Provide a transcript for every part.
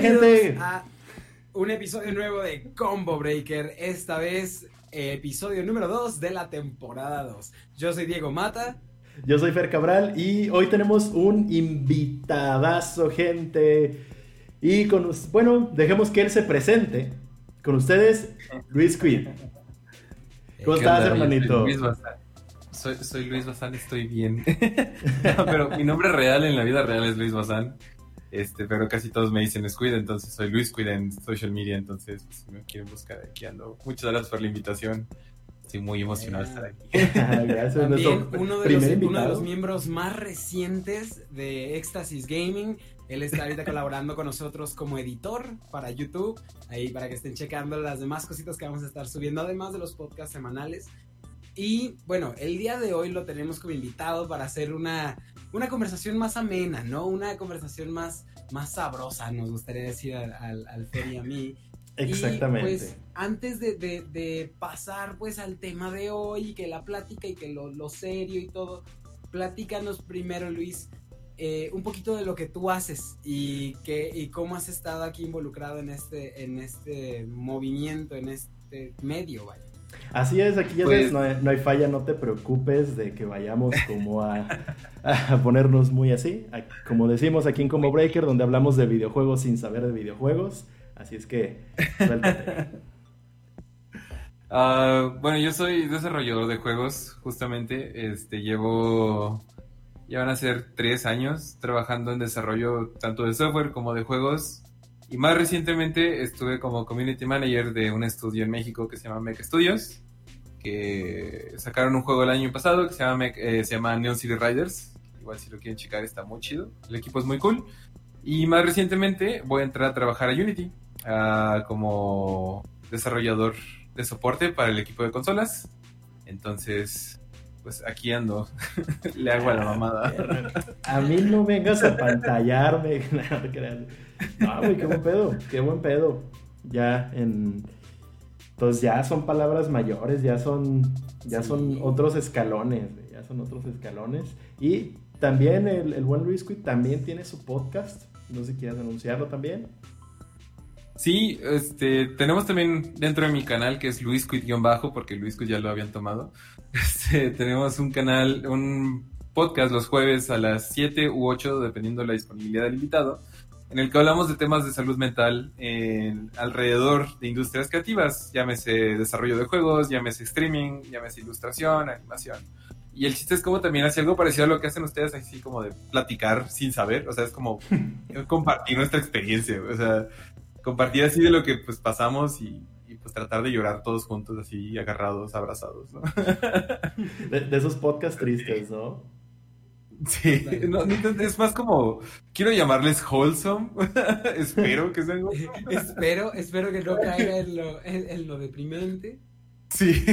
gente? A un episodio nuevo de Combo Breaker. Esta vez, eh, episodio número 2 de la temporada 2. Yo soy Diego Mata. Yo soy Fer Cabral y hoy tenemos un invitadazo, gente. Y con bueno, dejemos que él se presente. Con ustedes, Luis Quid. ¿Cómo ¿Qué estás, hermanito? Soy Luis Bazán. Soy, soy Luis Bazán, estoy bien. No, pero mi nombre real en la vida real es Luis Bazán. Este, pero casi todos me dicen Squid, entonces soy Luis Quid en social media, entonces pues, si me quieren buscar aquí ando. Muchas gracias por la invitación. Estoy muy emocionado de estar aquí. Gracias, También uno de, los, uno de los miembros más recientes de Éxtasis Gaming. Él está ahorita colaborando con nosotros como editor para YouTube. Ahí para que estén checando las demás cositas que vamos a estar subiendo, además de los podcasts semanales. Y bueno, el día de hoy lo tenemos como invitado para hacer una, una conversación más amena, ¿no? Una conversación más, más sabrosa, nos gustaría decir al, al, al Fer y a mí. Exactamente. Y pues antes de, de- de pasar pues al tema de hoy, que la plática y que lo, lo serio y todo, platícanos primero Luis eh, un poquito de lo que tú haces y, que, y cómo has estado aquí involucrado en este, en este movimiento, en este medio, vaya. Así es, aquí ya Pues- sabes, no, hay, no hay falla, no te preocupes de que vayamos como a, a ponernos muy así. A- Como decimos aquí en Combo Breaker, donde hablamos de videojuegos sin saber de videojuegos. Así es que, suéltate. Ah, bueno, yo soy desarrollador de juegos, justamente. Este, llevo, ya van a ser tres años trabajando en desarrollo tanto de software como de juegos. Y más recientemente estuve como community manager de un estudio en México que se llama Mech Studios, que sacaron un juego el año pasado que se llama, eh, se llama Neon City Riders. Igual si lo quieren checar está muy chido. El equipo es muy cool. Y más recientemente voy a entrar a trabajar a Unity como desarrollador de soporte para el equipo de consolas. Entonces, pues aquí ando. Le hago a la mamada. A mí no vengas a pantallarme. No, güey, qué buen pedo. Qué buen pedo. Ya en. Pues ya son palabras mayores, ya son. Ya Sí. son otros escalones. Ya son otros escalones. Y también el, el buen Luis Quid también tiene su podcast. No sé si quieres anunciarlo también. Sí, este, tenemos también dentro de mi canal que es Luis Quid-bajo, porque Luis Quid ya lo habían tomado. Este, tenemos un canal, un podcast los jueves a las 7 u 8, dependiendo de la disponibilidad del invitado, en el que hablamos de temas de salud mental en, alrededor de industrias creativas, llámese desarrollo de juegos, llámese streaming, llámese ilustración, animación. Y el chiste es como también hace algo parecido a lo que hacen ustedes, así como de platicar sin saber, o sea, es como compartir nuestra experiencia, o sea, compartir así de lo que pues pasamos y, y, pues tratar de llorar todos juntos así agarrados, abrazados, ¿no? De, de esos podcasts tristes, ¿no? Sí, no, es más como, quiero llamarles wholesome, espero que sean wholesome. espero, espero que no caiga en lo, en, en lo deprimente. Sí.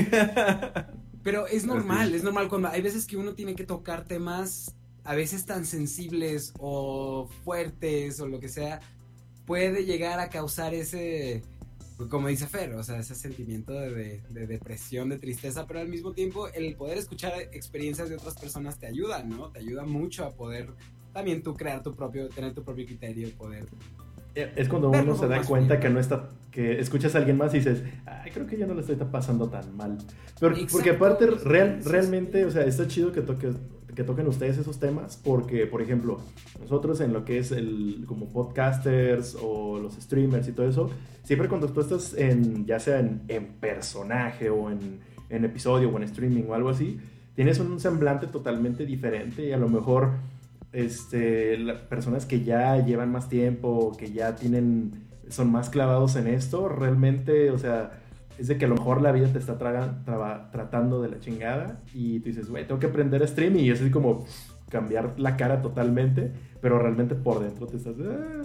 Pero es normal, es normal cuando hay veces que uno tiene que tocar temas a veces tan sensibles o fuertes o lo que sea, puede llegar a causar ese, como dice Fer, o sea, ese sentimiento de, de, de depresión, de tristeza, pero al mismo tiempo el poder escuchar experiencias de otras personas te ayuda, ¿no? Te ayuda mucho a poder también tú crear tu propio, tener tu propio criterio, poder Es cuando uno se da cuenta bien. que no está, que escuchas a alguien más y dices, ay, creo que yo no lo estoy pasando tan mal. Pero, porque aparte, real, realmente, o sea, está chido que, toque, que toquen ustedes esos temas, porque, por ejemplo, nosotros en lo que es el, como podcasters o los streamers y todo eso, siempre cuando tú estás en, ya sea en, en personaje o en, en episodio o en streaming o algo así, tienes un semblante totalmente diferente y a lo mejor este, las personas que ya llevan más tiempo, que ya tienen, son más clavados en esto, realmente, o sea, es de que a lo mejor la vida te está tratando de la chingada y tú dices, güey, tengo que aprender a streaming y es así como cambiar la cara totalmente, pero realmente por dentro te estás ah,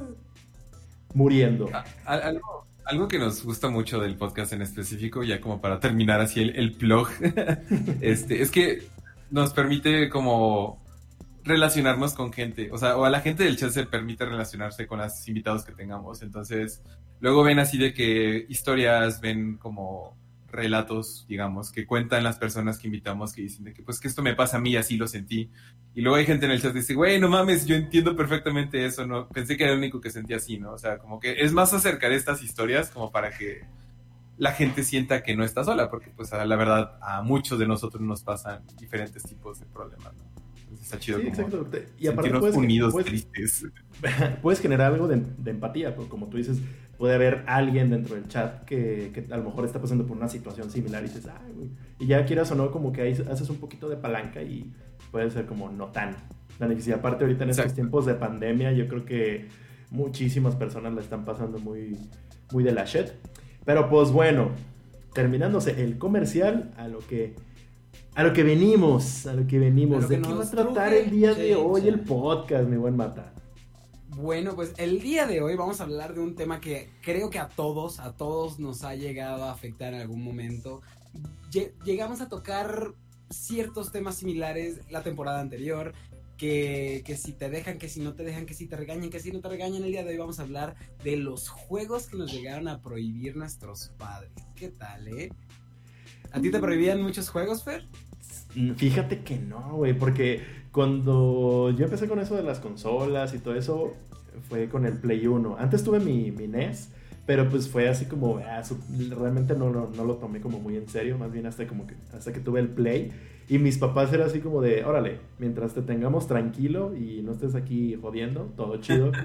muriendo. A- Algo, algo que nos gusta mucho del podcast en específico, ya como para terminar así el, el plug, este, es que nos permite como relacionarnos con gente, o sea, o a la gente del chat se permite relacionarse con los invitados que tengamos, entonces luego ven así de que historias, ven como relatos, digamos, que cuentan las personas que invitamos que dicen de que pues que esto me pasa a mí, así lo sentí. Y luego hay gente en el chat que dice, güey, no mames, yo entiendo perfectamente eso, no pensé que era el único que sentía así, ¿no? O sea, como que es más acercar estas historias como para que la gente sienta que no está sola, porque pues la verdad a muchos de nosotros nos pasan diferentes tipos de problemas, ¿no? Está chido sí, como Y aparte puedes, unidos, tristes. Puedes generar algo de, empatía, porque como tú dices, puede haber alguien dentro del chat que, que, a lo mejor está pasando por una situación similar y dices, ay, güey. Y ya quieras o no, como que ahí haces un poquito de palanca y puede ser como no tan, tan difícil. Aparte, ahorita en estos tiempos de pandemia, yo creo que muchísimas personas la están pasando muy, muy de la shit. Pero pues bueno, terminándose el comercial, a lo que a lo que venimos, a lo que venimos. ¿De qué va a tratar el día de hoy el podcast, mi buen Mata? Bueno, pues el día de hoy vamos a hablar de un tema que creo que a todos, a todos nos ha llegado a afectar en algún momento. Llegamos a tocar ciertos temas similares la temporada anterior, que, que, si te dejan, que si no te dejan, que si te regañan, que si no te regañan. El día de hoy vamos a hablar de los juegos que nos llegaron a prohibir nuestros padres. ¿Qué tal, eh? ¿A ti te prohibían muchos juegos, Fer? Mm, fíjate que no, güey, porque cuando yo empecé con eso de las consolas y todo eso, fue con el Play 1. Antes tuve mi, mi NES, pero pues fue así como, ah, realmente no, no, lo tomé como muy en serio, más bien hasta, como que, hasta que tuve el Play. Y mis papás eran así como de, órale, mientras te tengamos tranquilo y no estés aquí jodiendo, todo chido.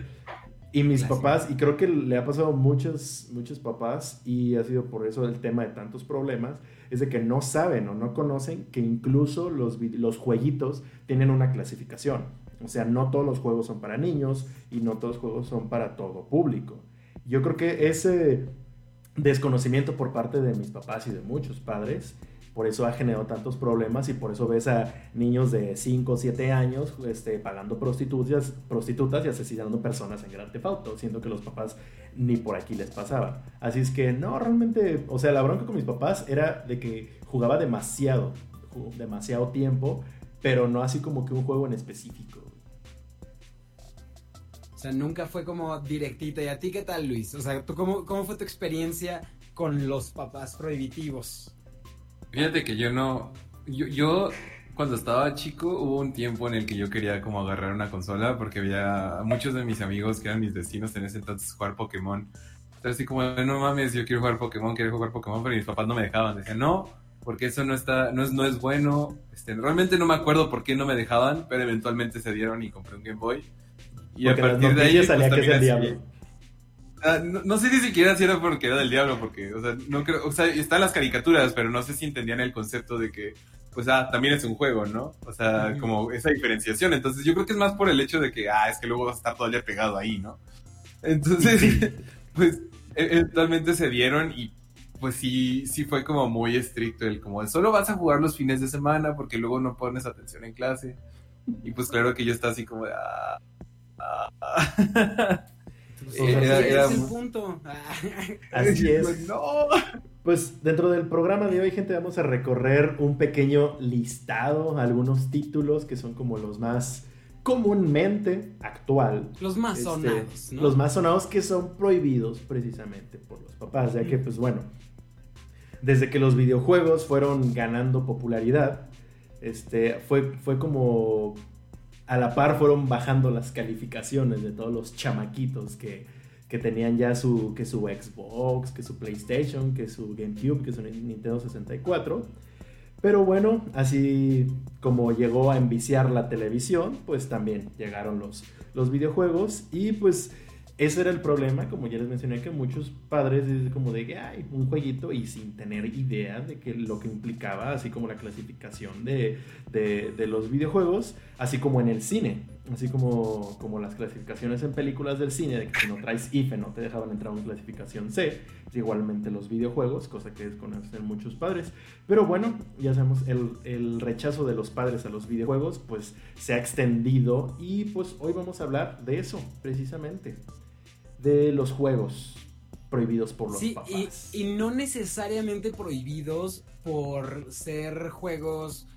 Y mis papás, y creo que le ha pasado a muchos, muchos papás, y ha sido por eso el tema de tantos problemas, es de que no saben o no conocen que incluso los, los jueguitos tienen una clasificación. O sea, no todos los juegos son para niños y no todos los juegos son para todo público. Yo creo que ese desconocimiento por parte de mis papás y de muchos padres por eso ha generado tantos problemas y por eso ves a niños de 5 o 7 años este, pagando prostitutas, prostitutas y asesinando personas en Gran Tefauto, siendo que los papás ni por aquí les pasaba. Así es que no, realmente, o sea, la bronca con mis papás era de que jugaba demasiado, demasiado tiempo, pero no así como que un juego en específico. O sea, nunca fue como directito. ¿Y a ti qué tal, Luis? O sea, cómo, cómo fue tu experiencia con los papás prohibitivos? Fíjate que yo no. Yo, cuando estaba chico hubo un tiempo en el que yo quería como agarrar una consola porque había muchos de mis amigos que eran mis destinos en ese entonces jugar Pokémon. Entonces así como, no mames, yo quiero jugar Pokémon, quiero jugar Pokémon, pero mis papás no me dejaban. Decían, no, porque eso no está, no es, no es bueno. Este, realmente no me acuerdo por qué no me dejaban, pero eventualmente se dieron y compré un Game Boy. Y a partir de ahí, salía pues, que es el diablo. Ah, no, sé ni siquiera si era porque era del diablo, porque, o sea, no creo, o sea, están las caricaturas, pero no sé si entendían el concepto de que, pues, ah, también es un juego, ¿no? O sea, como esa diferenciación. Entonces, yo creo que es más por el hecho de que, ah, es que luego vas a estar todo el día pegado ahí, ¿no? Entonces, pues, e-, eventualmente se dieron y, pues, sí, sí fue como muy estricto el, como, solo vas a jugar los fines de semana porque luego no pones atención en clase. Y, pues, claro que yo estaba así como de, ah, ah. era, punto. Así es. Pues dentro del programa de hoy, gente, vamos a recorrer un pequeño listado, algunos títulos que son como los más comúnmente actual. Los más este, sonados. Los más sonados que son prohibidos precisamente por los papás, ya que pues bueno, desde que los videojuegos fueron ganando popularidad, este, fue, fue como a la par fueron bajando las calificaciones de todos los chamaquitos que, tenían ya su, que su Xbox, que su PlayStation, que su GameCube, que su Nintendo 64. Pero bueno, así como llegó a enviciar la televisión, pues también llegaron los, los videojuegos y pues ese era el problema, como ya les mencioné, que muchos padres dicen como de que hay un jueguito y sin tener idea de que lo que implicaba, así como la clasificación de, de, los videojuegos, así como en el cine, así como, como las clasificaciones en películas del cine, de que si no traes IFE no te dejaban entrar en clasificación C, igualmente los videojuegos, cosa que desconocen muchos padres. Pero bueno, ya sabemos, el, el rechazo de los padres a los videojuegos pues se ha extendido y pues hoy vamos a hablar de eso precisamente de los juegos prohibidos por los papás. Y, y no necesariamente prohibidos por ser juegos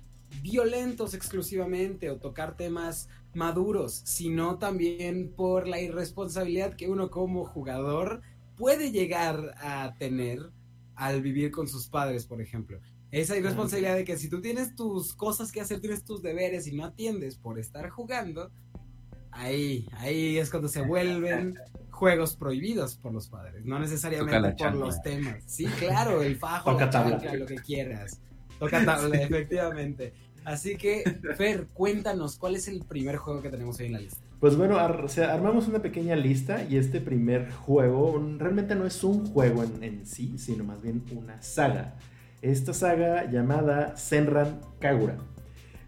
violentos exclusivamente o tocar temas maduros, sino también por la irresponsabilidad que uno como jugador puede llegar a tener al vivir con sus padres, por ejemplo. Esa irresponsabilidad de que si tú tienes tus cosas que hacer, tienes tus deberes y no atiendes por estar jugando, ahí, ahí es cuando se vuelven juegos prohibidos por los padres, no necesariamente por los temas. Sí, claro, el fajo, la chancla, lo que quieras. Toca tabla, efectivamente. Así que, Fer, cuéntanos, ¿cuál es el primer juego que tenemos hoy en la lista? Pues bueno, armamos una pequeña lista y este primer juego realmente no es un juego en, sí, sino más bien una saga. Esta saga llamada Senran Kagura.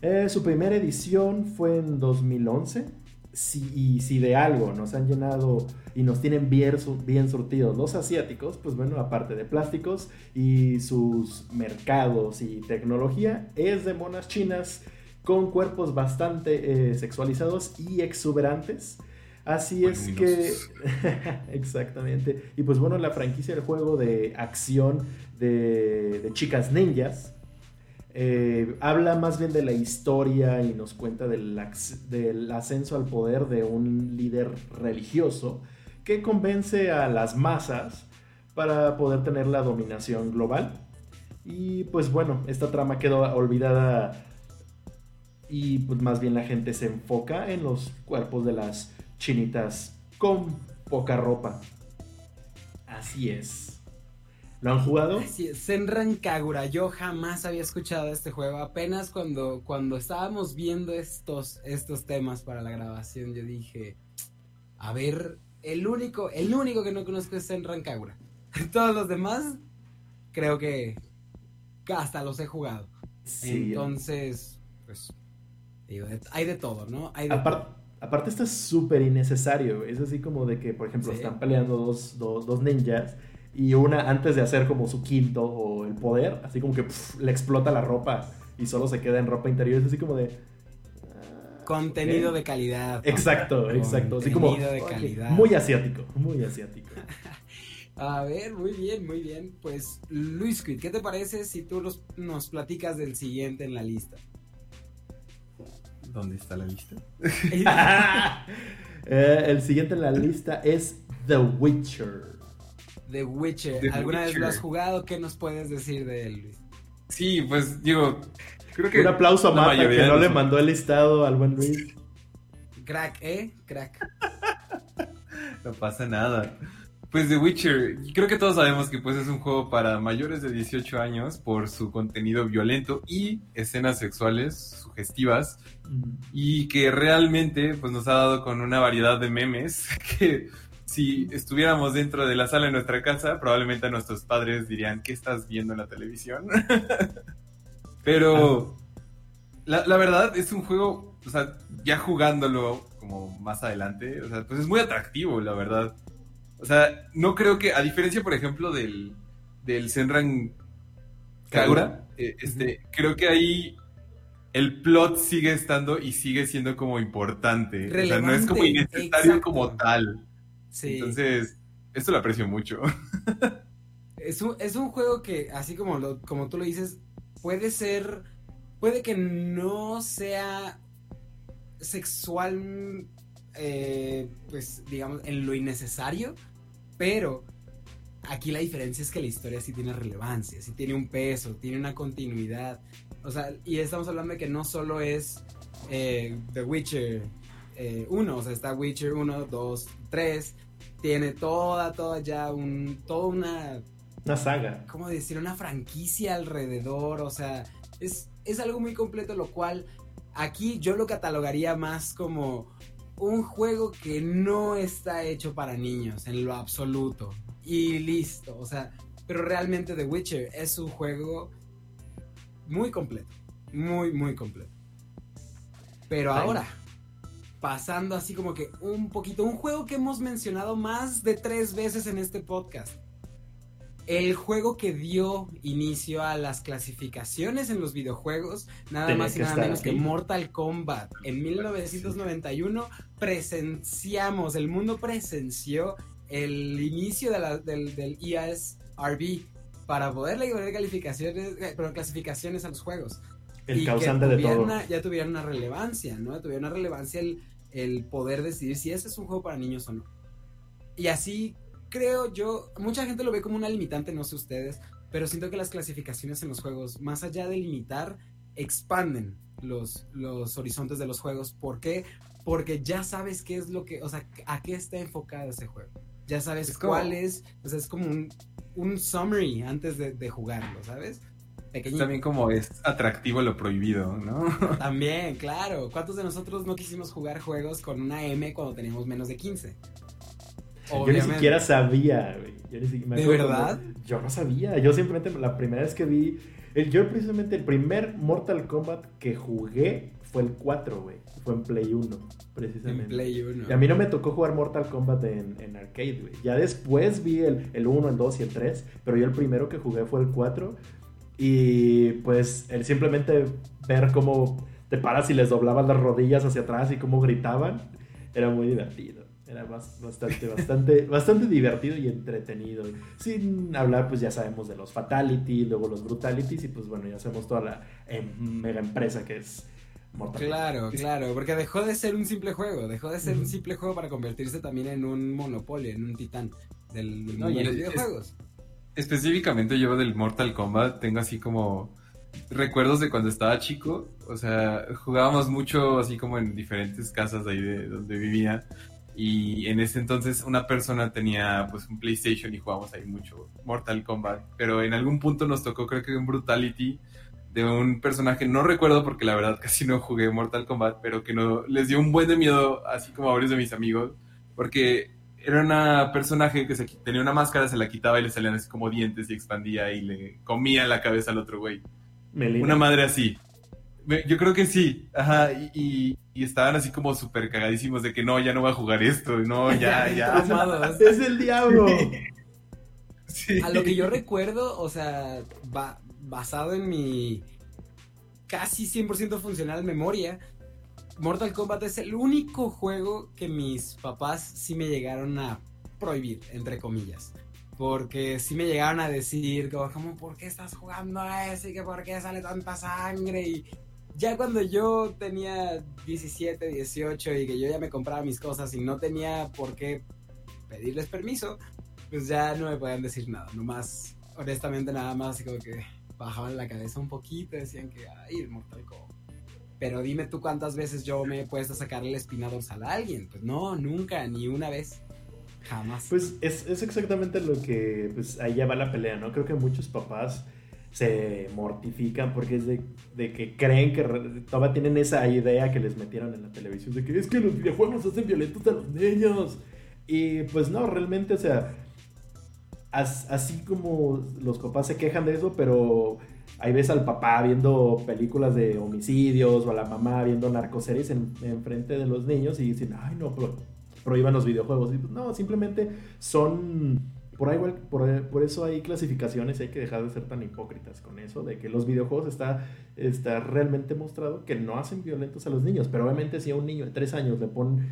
Eh, su primera edición fue en 2011 y si de algo nos han llenado y nos tienen bien, bien surtidos los asiáticos, pues bueno, aparte de plásticos y sus mercados y tecnología, es de monas chinas con cuerpos bastante eh, sexualizados y exuberantes. Así es que... Exactamente. Y pues bueno, la franquicia del juego de acción de, de chicas ninjas. Eh, habla más bien de la historia y nos cuenta del, del ascenso al poder de un líder religioso que convence a las masas para poder tener la dominación global. Y pues bueno, esta trama quedó olvidada y pues más bien la gente se enfoca en los cuerpos de las chinitas con poca ropa. Así es. ¿Lo han jugado? Sí, Senran Kagura. Yo jamás había escuchado este juego. Apenas cuando, cuando estábamos viendo estos, estos temas para la grabación, yo dije, a ver, el único, el único que no conozco es Senran Kagura. Todos los demás, creo que hasta los he jugado. Entonces, pues hay de todo, ¿no? Hay aparte, esto es súper innecesario. Es así como de que, por ejemplo, están peleando dos, ninjas y una, antes de hacer como su quinto o el poder, así como que le explota la ropa y solo se queda en ropa interior. Es así como de. Ah, Contenido de calidad. Exacto, exacto. Así como. De calidad. Muy asiático, muy asiático. A ver, muy bien, muy bien. Pues, Luis ¿qué te parece si tú nos platicas del siguiente en la lista? ¿Dónde está la lista? Eh, el siguiente en la lista es The Witcher. The Witcher. ¿Alguna vez lo has jugado? ¿Qué nos puedes decir de él, Luis? Sí, pues digo, creo que... Un aplauso a Mata que no le mandó el listado al buen Luis. Crack, ¿eh? Crack. no pasa nada. Pues The Witcher, creo que todos sabemos que pues es un juego para mayores de 18 años por su contenido violento y escenas sexuales sugestivas y que realmente pues nos ha dado con una variedad de memes que si estuviéramos dentro de la sala de nuestra casa probablemente a nuestros padres dirían ¿qué estás viendo en la televisión? Pero la, la verdad es un juego, o sea, ya jugándolo como más adelante, o sea, pues es muy atractivo, la verdad. O sea, no creo que, a diferencia, por ejemplo, del, del Senran Kagura, eh, este, creo que ahí el plot sigue estando y sigue siendo como importante. o sea, no es como innecesario como tal. Sí. Entonces, esto lo aprecio mucho. es, un, es un juego que, así como, lo, como tú lo dices, puede ser. Puede que no sea sexual, eh, pues digamos, en lo innecesario, pero aquí la diferencia es que la historia sí tiene relevancia, sí tiene un peso, tiene una continuidad. O sea, y estamos hablando de que no solo es eh, The Witcher 1, eh, o sea, está Witcher 1, 2, 3, tiene toda, toda ya un, toda una... Una saga. ¿Cómo decir? Una franquicia alrededor, o sea, es, es algo muy completo, lo cual aquí yo lo catalogaría más como un juego que no está hecho para niños en lo absoluto. Y listo, o sea, pero realmente The Witcher es un juego muy completo, muy, muy completo. Pero ahora, pasando así como que un poquito, un juego que hemos mencionado más de tres veces en este podcast el juego que dio inicio a las clasificaciones en los videojuegos, nada más y nada menos que Mortal Kombat. En 1991 presenciamos, el mundo presenció el inicio del, del ESRB para poderle poner calificaciones, eh, pero clasificaciones a los juegos. El causante de todo. ya tuvieron una relevancia, ¿no? Tuvieron una relevancia el, el poder decidir si ese es un juego para niños o no. Y así creo yo, mucha gente lo ve como una limitante, no sé ustedes, pero siento que las clasificaciones en los juegos, más allá de limitar, expanden los, los horizontes de los juegos. ¿Por qué? Porque ya sabes qué es lo que, o sea, a qué está enfocado ese juego. Ya sabes cuál es, o sea, es como un, un summary antes de, de jugarlo, ¿sabes? También como es atractivo lo prohibido, ¿no? También, claro. ¿Cuántos de nosotros no quisimos jugar juegos con una M cuando teníamos menos de 15? Yo ni siquiera sabía, güey. ¿De verdad? Yo no sabía. Yo simplemente la primera vez que vi. yo precisamente el primer Mortal Kombat que jugué fue el 4, güey. Fue en Play 1, precisamente. En Play 1. Y a mí no me tocó jugar Mortal Kombat en, en arcade, güey. Ya después vi el, el 1, el 2 y el 3. Pero yo el primero que jugué fue el 4. Y pues el simplemente ver cómo te paras y les doblaban las rodillas hacia atrás y cómo gritaban, era muy divertido. Era bastante, bastante, bastante divertido y entretenido. Sin hablar, pues ya sabemos de los Fatality, luego los Brutalities y pues bueno, ya sabemos toda la em, mega empresa que es Mortal Claro, claro, porque dejó de ser un simple juego, dejó de ser un simple juego para convertirse también en un monopolio, en un titán del, mundo de los videojuegos específicamente yo del Mortal Kombat tengo así como recuerdos de cuando estaba chico. O sea, jugábamos mucho así como en diferentes casas ahí de donde vivía. Y en ese entonces una persona tenía pues un PlayStation y jugábamos ahí mucho Mortal Kombat. Pero en algún punto nos tocó creo que un Brutality de un personaje, no recuerdo porque la verdad casi no jugué Mortal Kombat, pero que no les dio un buen de miedo así como a varios de mis amigos. Porque era una personaje que se, tenía una máscara, se la quitaba y le salían así como dientes y expandía y le comía la cabeza al otro güey. Una madre así. Yo creo que sí, ajá, y, estaban así como súper cagadísimos de que no, ya no va a jugar esto, no, ya, ya. es el diablo. A lo que yo recuerdo, o sea, basado en mi casi 100% funcional memoria, Mortal Kombat es el único juego que mis papás sí me llegaron a prohibir, entre comillas. Porque sí me llegaron a decir, como, ¿por qué estás jugando a ese? ¿Y que por qué sale tanta sangre? Y ya cuando yo tenía 17, 18 y que yo ya me compraba mis cosas y no tenía por qué pedirles permiso, pues ya no me podían decir nada. Nomás, honestamente, nada más como que bajaban la cabeza un poquito decían que, ay, el Mortal Kombat pero dime tú cuántas veces yo me he puesto a sacarle la espina a alguien. Pues no, nunca, ni una vez. Jamás. Pues es, exactamente lo que, pues ahí ya va la pelea, ¿no? Creo que muchos papás se mortifican porque es de, que creen que todavía tienen esa idea que les metieron en la televisión de que es que los videojuegos hacen violentos a los niños. Y pues no, realmente, o sea, así como los papás se quejan de eso, pero ahí ves al papá viendo películas de homicidios o a la mamá viendo narcoseries en, en frente de los niños y dicen, ay no, prohíban los videojuegos. Y, pues, no, simplemente son... Por, ahí, por, por, eso hay clasificaciones y hay que dejar de ser tan hipócritas con eso, de que los videojuegos está, está realmente mostrado que no hacen violentos a los niños, pero obviamente si a un niño de tres años le ponen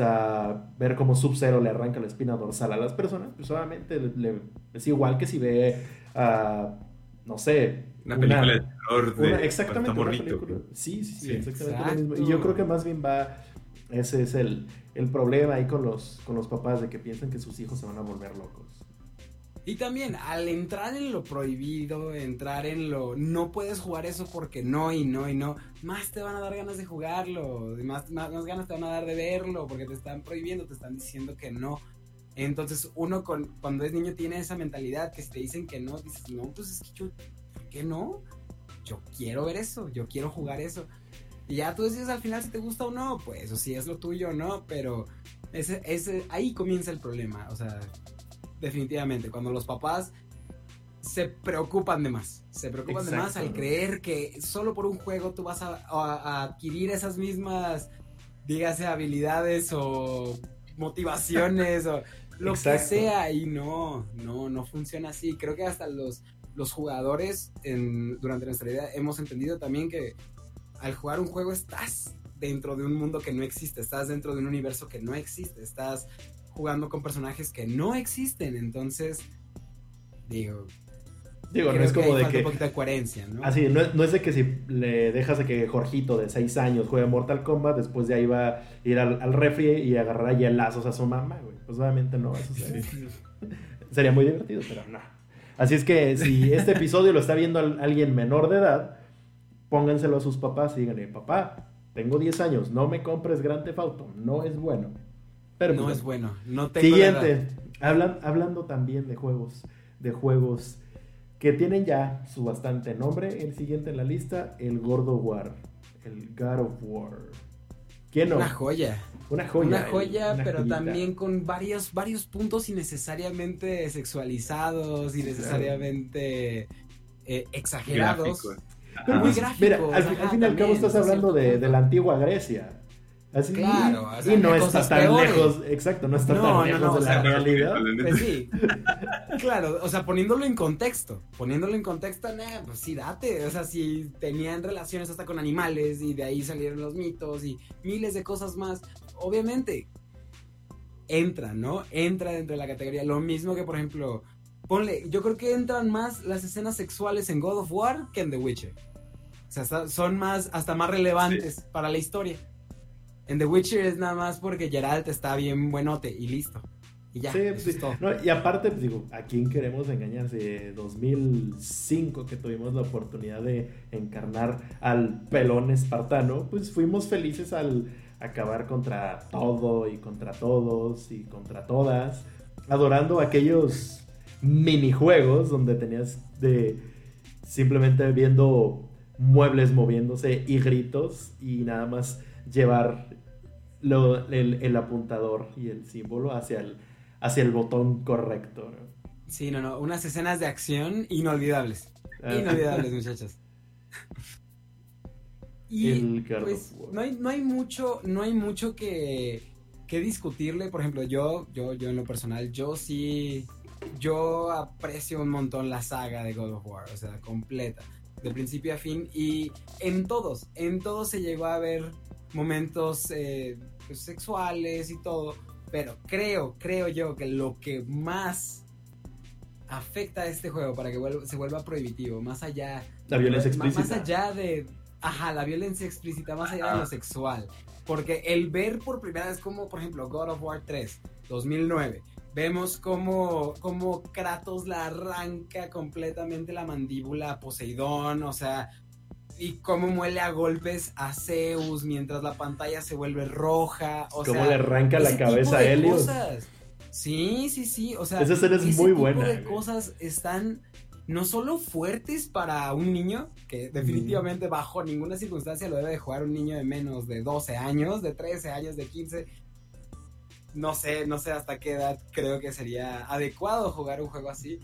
a ver cómo Sub-Zero le arranca la espina dorsal a las personas, pues obviamente le, es igual que si ve a, no sé, una película de terror de exactamente una película. Sí, sí, sí, exactamente lo mismo. Y yo creo que más bien va ese es el, el, problema ahí con los con los papás de que piensan que sus hijos se van a volver locos. Y también al entrar en lo prohibido, entrar en lo no puedes jugar eso porque no y no y no, más te van a dar ganas de jugarlo, más, más, ganas te van a dar de verlo porque te están prohibiendo, te están diciendo que no. Entonces uno con, cuando es niño tiene esa mentalidad que si te dicen que no, dices, no, pues es que yo qué no? Yo quiero ver eso, yo quiero jugar eso. Y ya tú decides al final si te gusta o no, pues, o si es lo tuyo o no, pero ese, ese, ahí comienza el problema, o sea, definitivamente, cuando los papás se preocupan de más, se preocupan de más al creer que solo por un juego tú vas a, adquirir esas mismas, dígase, habilidades o motivaciones o lo que sea, y no, no, no funciona así. Creo que hasta los los jugadores en, durante nuestra vida hemos entendido también que al jugar un juego estás dentro de un mundo que no existe, estás dentro de un universo que no existe, estás jugando con personajes que no existen, entonces digo, Digo, no es como de que. un poquito de coherencia, ¿no? Así, no, no, es de que si le dejas de que Jorgito de 6 años juegue Mortal Kombat, después de ahí va a ir al, al refri y agarrar hielazos a su mamá, güey. Pues obviamente no, eso sería, sería muy divertido, pero no. Así es que si este episodio lo está viendo alguien menor de edad, pónganselo a sus papás y díganle, papá, tengo 10 años, no me compres Grand Theft Auto, no es bueno. Pero, no pues, es bueno, no tengo Siguiente, Hablan, hablando también de juegos, de juegos que tienen ya su bastante nombre. El siguiente en la lista, el Gordo War, el God of War. ¿Quién no? Una joya. Una joya. Una joya, pero también con varios, varios puntos innecesariamente sexualizados, innecesariamente eh, exagerados. muy gráficos. Mira, al, fin y al cabo estás hablando de, de, la antigua Grecia. Así, claro, y no está tan lejos, exacto, no está tan lejos de la realidad. Pues sí, claro, o sea, poniéndolo en contexto, poniéndolo en contexto, pues sí, date, o sea, si tenían relaciones hasta con animales y de ahí salieron los mitos y miles de cosas más, obviamente entra, ¿no? Entra dentro de la categoría, lo mismo que, por ejemplo, ponle, yo creo que entran más las escenas sexuales en God of War que en The Witcher. O sea, son más, hasta más relevantes para la historia. En The Witcher es nada más porque Geralt está bien buenote y listo. Y ya. Sí, sí. y aparte, pues, digo, ¿a quién queremos engañarse? 2005 que tuvimos la oportunidad de encarnar al pelón espartano, pues fuimos felices al acabar contra todo y contra todos y contra todas, adorando aquellos minijuegos donde tenías de simplemente viendo muebles moviéndose y gritos y nada más llevar el, apuntador y el símbolo hacia el, hacia el botón correcto. Sí, no, no, unas escenas de acción inolvidables. Ah. Inolvidables, muchachos. Y pues, no hay, no hay mucho, no hay mucho que, que discutirle. Por ejemplo, yo, yo, yo en lo personal, yo sí, yo aprecio un montón la saga de God of War, o sea, completa, de principio a fin. Y en todos, en todos se llegó a ver momentos eh, pues, sexuales y todo, pero creo, creo yo que lo que más afecta a este juego para que se vuelva prohibitivo, más allá... La violencia explícita. Más allá de... Ajá, la violencia explícita, más allá de lo sexual. Porque el ver por primera vez como, por ejemplo, God of War 3, 2009, vemos como, como Kratos la arranca completamente la mandíbula a Poseidón, o sea, y cómo muele a golpes a Zeus mientras la pantalla se vuelve roja. O cómo le arranca la cabeza a Helios. Sí, sí, sí. O sea, esa escena es muy buena. Tipo de cosas están no solo fuertes para un niño, que definitivamente bajo ninguna circunstancia lo debe de jugar un niño de menos de 12 años, de 13 años, de 15. No sé, no sé hasta qué edad creo que sería adecuado jugar un juego así.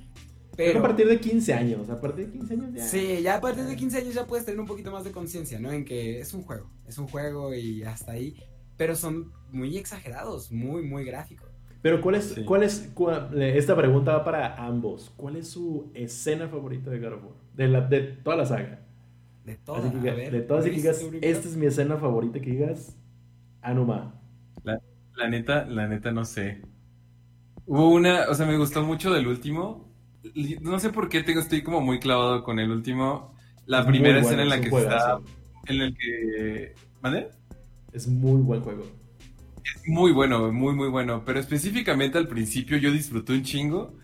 Pero a partir de 15 años, a partir de 15 años ya. Sí, ya a partir de 15 años ya puedes tener un poquito más de conciencia, ¿no? En que es un juego, es un juego y hasta ahí. Pero son muy exagerados, muy, muy gráficos. Pero ¿cuál es, cuál es, esta pregunta va para ambos. ¿Cuál es su escena favorita de God of War? De, la, de toda la saga. De todas, de todas y que digas, esta es mi escena favorita, que digas, Anuma. La, la neta, la neta no sé. Hubo una, o sea, me gustó mucho del último, no sé por qué tengo, estoy como muy clavado con el último. La primera escena en la que está. En el que. ¿Vale? Es muy buen juego. Es muy bueno, muy, muy bueno. Pero específicamente al principio yo disfruté un chingo.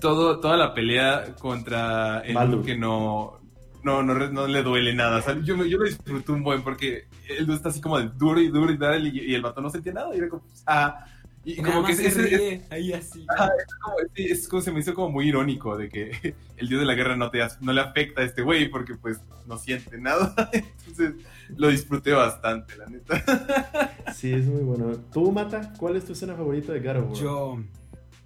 Todo, toda la pelea contra el que no, no, no, le duele nada. yo, yo lo disfruté un buen porque él está así como de duro y duro y tal, y, el vato no sentía nada. Y era como, ah, y, como que se ahí así. es, como, se me hizo como muy irónico de que el dios de la guerra no te no le afecta a este güey porque pues no siente nada. Entonces lo disfruté bastante, la neta. Sí, es muy bueno. ¿Tú, Mata? ¿Cuál es tu escena favorita de God Yo,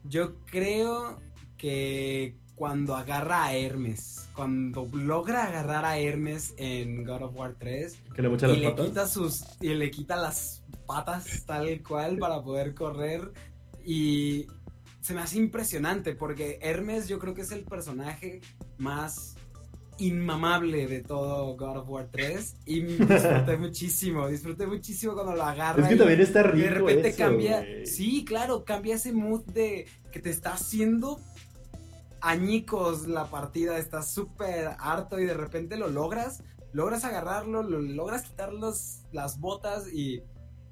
yo creo que cuando agarra a Hermes, cuando logra agarrar a Hermes en God of War 3 ¿Que le y le quita sus y le quita las patas tal cual para poder correr y se me hace impresionante porque Hermes yo creo que es el personaje más inmamable de todo God of War 3 y disfruté muchísimo, disfruté muchísimo cuando lo agarra. Es que también está rico. De repente cambia, sí, claro, cambia ese mood de que te está haciendo añicos la partida, estás súper harto y de repente lo logras, logras agarrarlo, lo, logras quitar las botas y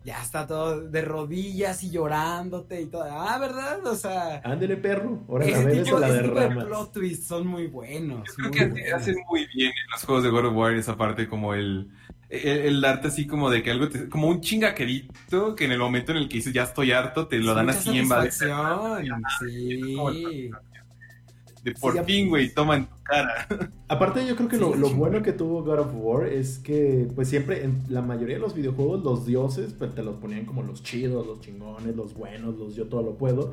ya está todo de rodillas y llorándote y todo. Ah, ¿verdad? O sea. Ándele, perro. Ahora la ves la derramas. plot twists son muy buenos. Yo creo que hacen muy bien en los juegos de God of War esa parte como el. El, darte así como de que algo te, como un chingaquerito que en el momento en el que dices ya estoy harto te lo dan así en base. Sí por fin, güey, toma en tu cara. Aparte, yo creo que lo, bueno que tuvo God of War es que, pues siempre, en la mayoría de los videojuegos, los dioses, pues te los ponían como los chidos, los chingones, los buenos, los yo todo lo puedo.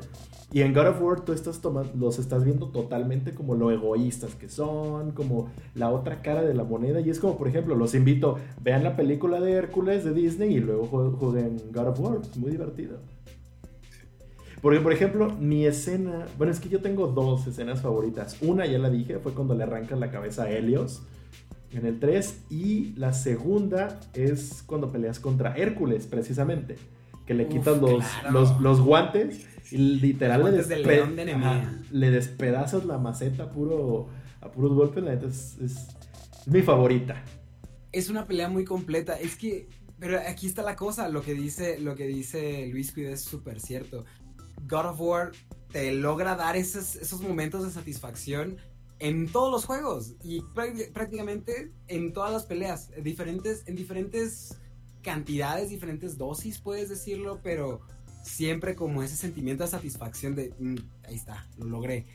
Y en God of War tú estás tomando, los estás viendo totalmente como lo egoístas que son, como la otra cara de la moneda. Y es como, por ejemplo, los invito, vean la película de Hércules de Disney y luego jueguen God of War. Es muy divertido. Porque, por ejemplo, mi escena. Bueno, es que yo tengo dos escenas favoritas. Una, ya la dije, fue cuando le arrancas la cabeza a Helios en el 3. Y la segunda es cuando peleas contra Hércules, precisamente. Que le quitas los, los, guantes y literal le, despedazas la maceta puro, a puros golpes. La neta es, es, mi favorita. Es una pelea muy completa. Es que pero aquí está la cosa, lo que dice, lo que dice Luis Cuida es súper cierto. God of War te logra dar esos, esos momentos de satisfacción en todos los juegos y prácticamente en todas las peleas, diferentes, en diferentes cantidades, diferentes dosis, puedes decirlo, pero siempre como ese sentimiento de satisfacción de, mm, ahí está, lo logré.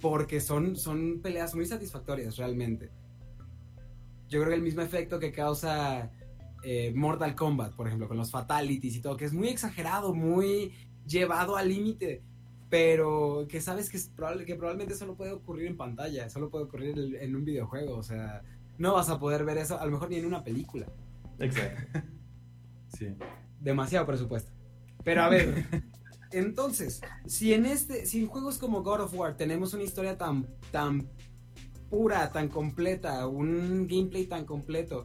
Porque son, son peleas muy satisfactorias realmente. Yo creo que el mismo efecto que causa eh, Mortal Kombat, por ejemplo, con los fatalities y todo, que es muy exagerado, muy llevado al límite, pero que sabes que, es probable, que probablemente solo puede ocurrir en pantalla, solo puede ocurrir en un videojuego, o sea, no vas a poder ver eso, a lo mejor ni en una película. Exacto. sí. Demasiado presupuesto. Pero a ver, entonces, si en este, si en juegos como God of War tenemos una historia tan, tan pura, tan completa, un gameplay tan completo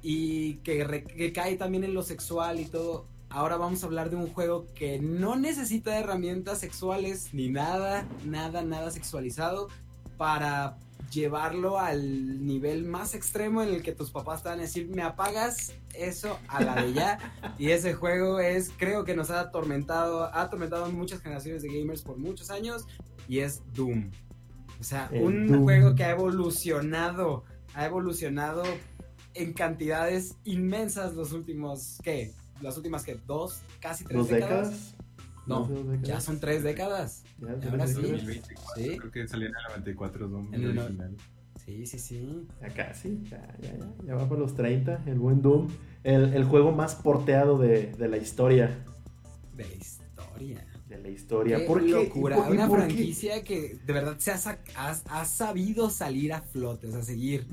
y que, que cae también en lo sexual y todo, ahora vamos a hablar de un juego que no necesita herramientas sexuales ni nada, nada, nada sexualizado para llevarlo al nivel más extremo en el que tus papás te van a decir, me apagas eso a la de ya. y ese juego es, creo que nos ha atormentado, ha atormentado muchas generaciones de gamers por muchos años y es Doom. O sea, un juego que ha evolucionado, ha evolucionado en cantidades inmensas los últimos, ¿qué? Las últimas que dos, casi tres décadas? No, ya son tres décadas. Ya, Ahora sí. sí. Creo que salió en el 94 Doom en el original. Sí, sí, sí. Ya casi, ya, ya, ya, ya va por los 30, el buen Doom. El, el juego más porteado de, de la historia. De la historia la historia. Qué ¿Por locura. Una franquicia que de verdad se ha, sabido salir a flotes, a seguir.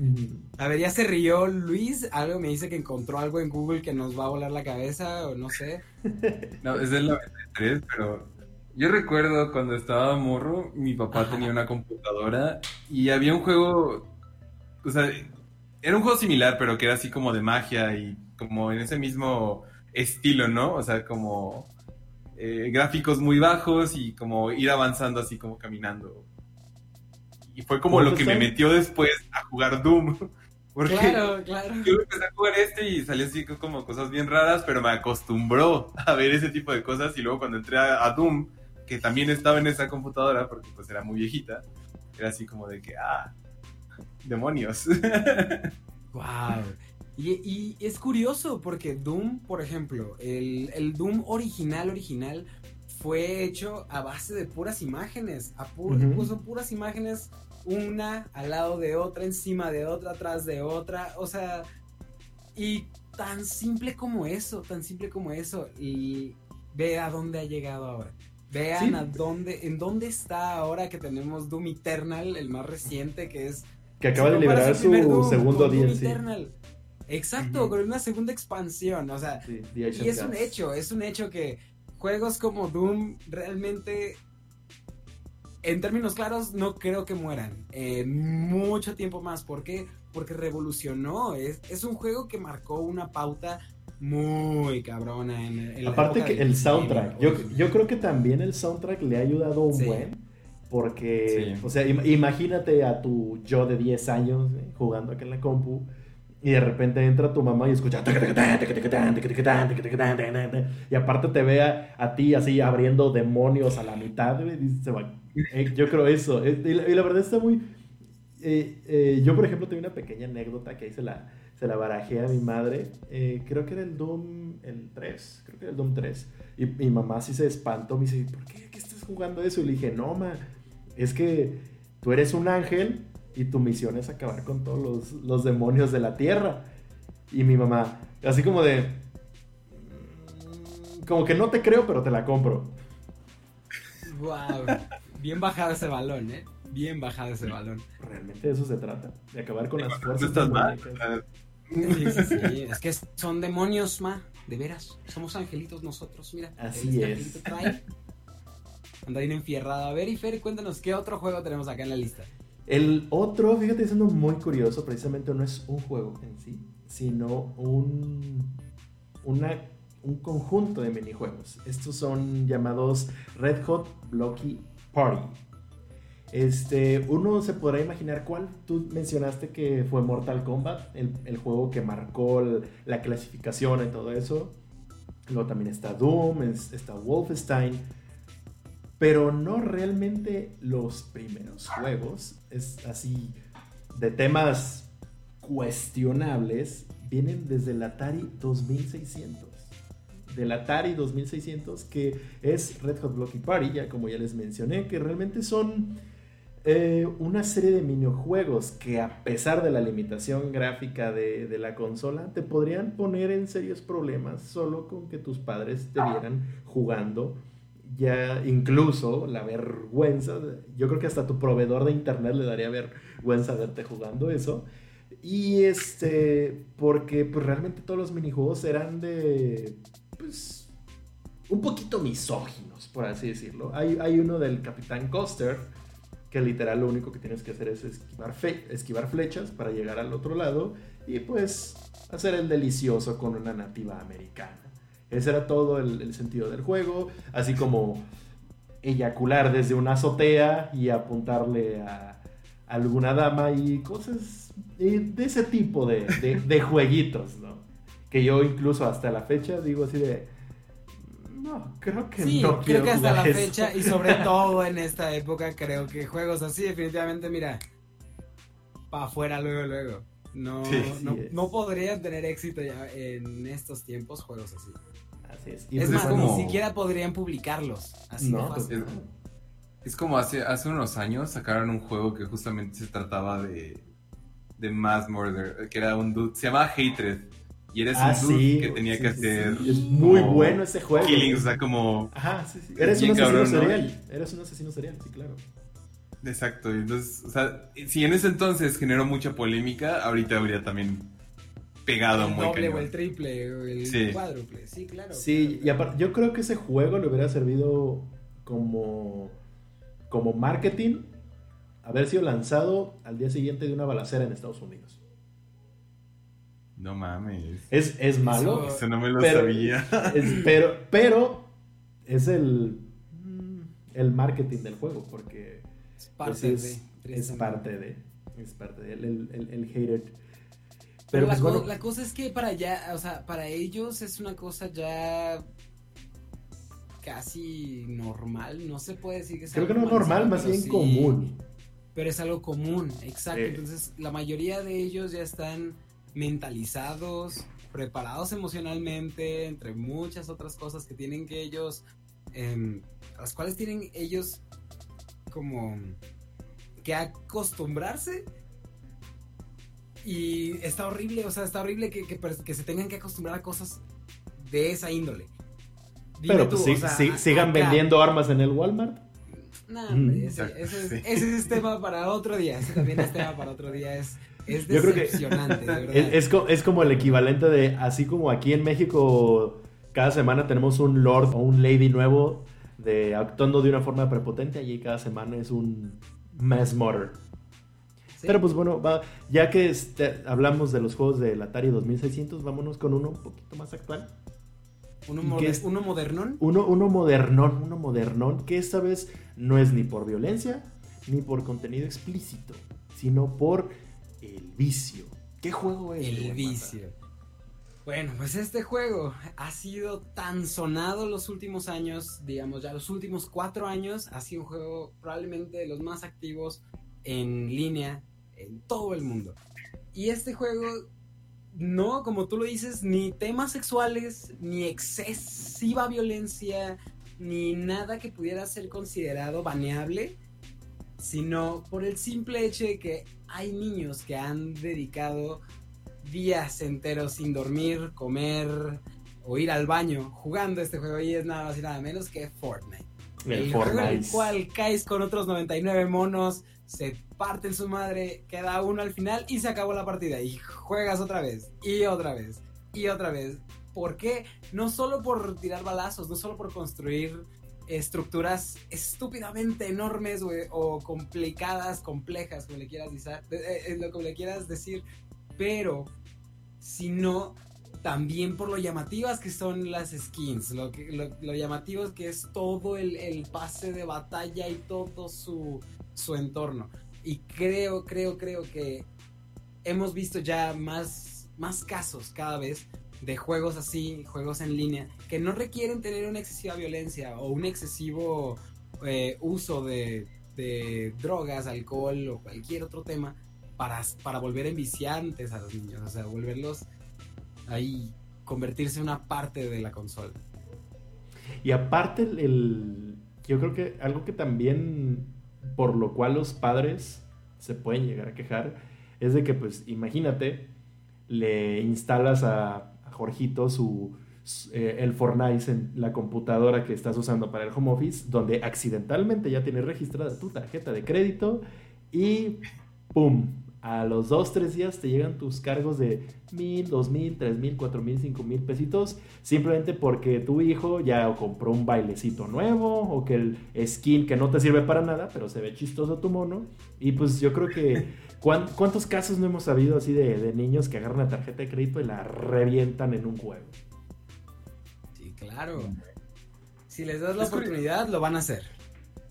A ver, ya se rió Luis. Algo me dice que encontró algo en Google que nos va a volar la cabeza, o no sé. no, es del 93, pero yo recuerdo cuando estaba morro, mi papá tenía una computadora y había un juego. O sea, era un juego similar, pero que era así como de magia y como en ese mismo estilo, ¿no? O sea, como eh, gráficos muy bajos y como ir avanzando así como caminando. Y fue como lo que me metió después a jugar Doom. Porque claro, claro. yo empecé a jugar este y salió así como cosas bien raras, pero me acostumbró a ver ese tipo de cosas. Y luego cuando entré a, Doom, que también estaba en esa computadora, porque pues era muy viejita, era así como de que, ah, demonios. wow. Y, es curioso porque Doom, por ejemplo, el, Doom original, original, fue hecho a base de puras imágenes. A Puso puras imágenes, una al lado de otra, encima de otra, atrás de otra. O sea, y tan simple como eso, tan simple como eso. Y ve a dónde ha llegado ahora. Vean a dónde, en dónde está ahora que tenemos Doom Eternal, el más reciente, que es. Que acaba de liberar su segundo DLC. Exacto, con una segunda expansión, o sea, y es un hecho, es un hecho que juegos como Doom realmente, en términos claros, no creo que mueran mucho tiempo más. ¿Por qué? Porque revolucionó, es, es un juego que marcó una pauta muy cabrona en, Aparte que el soundtrack, yo, yo, creo que también el soundtrack le ha ayudado un buen Porque, o sea, imagínate a tu yo de 10 años eh, jugando acá en la compu y de repente entra tu mamá y escucha y aparte te ve a, ti así abriendo demonios a la mitad yo creo eso y la, verdad está muy yo por ejemplo tengo una pequeña anécdota que ahí se la, se la barajé a mi madre creo que era el Doom el 3 creo que era el Doom 3 y mi mamá sí se espantó me dice ¿por qué, ¿Qué estás jugando eso? y le dije no ma es que tú eres un ángel y tu misión es acabar con todos los, demonios de la tierra. Y mi mamá, así como de... Mm, como que no te creo, pero te la compro. Wow. Bien bajado ese balón, ¿eh? Bien bajado ese balón. Realmente de eso se trata, de acabar con las fuerzas Sí, sí, sí. Es que son demonios, ma. De veras. Somos angelitos nosotros, mira. Así es. Anda bien enfierrado. A ver, y Fer, cuéntanos qué otro juego tenemos acá en la lista. El otro, fíjate, siendo muy curioso, precisamente no es un juego en sí, sino un, un conjunto de minijuegos. Estos son llamados Red Hot Blocky Party. Este, uno se podrá imaginar cuál. Tú mencionaste que fue Mortal Kombat, el, juego que marcó la clasificación y todo eso. Luego también está Doom, está Wolfenstein pero no realmente los primeros juegos, es así, de temas cuestionables, vienen desde el Atari 2600. Del Atari 2600, que es Red Hot Blocky Party, ya como ya les mencioné, que realmente son eh, una serie de minijuegos que a pesar de la limitación gráfica de, de, la consola, te podrían poner en serios problemas solo con que tus padres te vieran jugando ya incluso la vergüenza, yo creo que hasta tu proveedor de internet le daría vergüenza verte jugando eso. Y este, porque pues realmente todos los minijuegos eran de, pues, un poquito misóginos, por así decirlo. Hay, hay uno del Capitán Coster, que literal lo único que tienes que hacer es esquivar, esquivar flechas para llegar al otro lado y pues hacer el delicioso con una nativa americana. Ese era todo el, sentido del juego, así como eyacular desde una azotea y apuntarle a, alguna dama y cosas de, ese tipo de, jueguitos, ¿no? Que yo incluso hasta la fecha digo así de... No, creo que sí, no creo que hasta la fecha y sobre todo en esta época creo que juegos así definitivamente, mira, para afuera luego, luego. No, no, no podrían tener éxito ya en estos tiempos juegos así. es. Pues más, ni siquiera podrían publicarlos. Así no, pues, es, como hace, hace unos años sacaron un juego que justamente se trataba de, de mass murder, que era un dude, se llamaba Hatred. Y eres ah, un dude que tenía que hacer. Es muy bueno ese juego. Killing, o sea, como. Ajá, sí, sí. Eres un asesino serial. Eres un asesino serial, sí, claro. Exacto, entonces, o sea, si en ese entonces generó mucha polémica, ahorita habría también pegado el muy doble o el triple o el cuádruple, sí, claro. Sí, y aparte, yo creo que ese juego le hubiera servido como, como marketing haber sido lanzado al día siguiente de una balacera en Estados Unidos. No mames. Es, es malo. Eso, no me lo sabía. pero, pero es el, el marketing del juego, porque es parte de. Es parte de. Es parte de. El, el, el, hater. Pero, pues la, cosa es que para ya, o sea, para ellos es una cosa ya casi normal, no se puede decir que sea Creo que no normal, más bien común. Pero es algo común, exacto. Entonces, la mayoría de ellos ya están mentalizados, preparados emocionalmente, entre muchas otras cosas que tienen que ellos, eh, las cuales tienen ellos como que acostumbrarse. Y está horrible, o sea, está horrible que, que, se tengan que acostumbrar a cosas de esa índole. Pero pues sigan vendiendo armas en el Walmart. No, mm. ese, es, tema para otro día. Ese también es tema para otro día. Es, es decepcionante, Es, es, como el equivalente de, así como aquí en México, cada semana tenemos un lord o un lady nuevo actuando de una forma prepotente, allí cada semana es un mass murder. Pero pues bueno, va, ya que este, hablamos de los juegos del Atari 2600, vámonos con uno un poquito más actual. Uno, uno modernón. Uno, uno modernón, uno modernón, que esta vez no es ni por violencia, ni por contenido explícito, sino por el vicio. ¿Qué juego es? El vicio. Bueno, pues este juego ha sido tan sonado los últimos años, digamos ya los últimos cuatro años, ha sido un juego probablemente de los más activos en línea en todo el mundo. Y este juego, no, como tú lo dices, ni temas sexuales, ni excesiva violencia, ni nada que pudiera ser considerado baneable, sino por el simple hecho de que hay niños que han dedicado días enteros sin dormir, comer o ir al baño jugando este juego y es nada más y nada menos que Fortnite. El, juego en el cual caes con otros 99 monos, se parten su madre, queda uno al final y se acabó la partida y juegas otra vez y otra vez y otra vez. ¿Por qué? No solo por tirar balazos, no solo por construir estructuras estúpidamente enormes o complicadas, complejas, como le quieras decir, eh, eh, lo que le quieras decir, pero sino también por lo llamativas que son las skins, lo, que, lo, llamativos que es todo el, pase de batalla y todo su, su entorno. Y creo, creo, creo que hemos visto ya más, más casos cada vez de juegos así, juegos en línea, que no requieren tener una excesiva violencia o un excesivo eh, uso de drogas, alcohol o cualquier otro tema, para, para volver enviciantes a los niños, o sea, volverlos ahí, convertirse en una parte de la consola. Y aparte, el, yo creo que algo que también, por lo cual los padres se pueden llegar a quejar, es de que, pues, imagínate, le instalas a, a Jorgito su, eh, el Fortnite en la computadora que estás usando para el home office, donde accidentalmente ya tienes registrada tu tarjeta de crédito y ¡pum! A los dos, tres días te llegan tus cargos de mil, dos mil, tres mil, cuatro mil, cinco mil pesitos, simplemente porque tu hijo ya compró un bailecito nuevo o que el skin que no te sirve para nada, pero se ve chistoso tu mono. Y pues yo creo que, ¿cuántos casos no hemos sabido así de, de niños que agarran la tarjeta de crédito y la revientan en un juego? Sí, claro. Si les das la oportunidad, lo van a hacer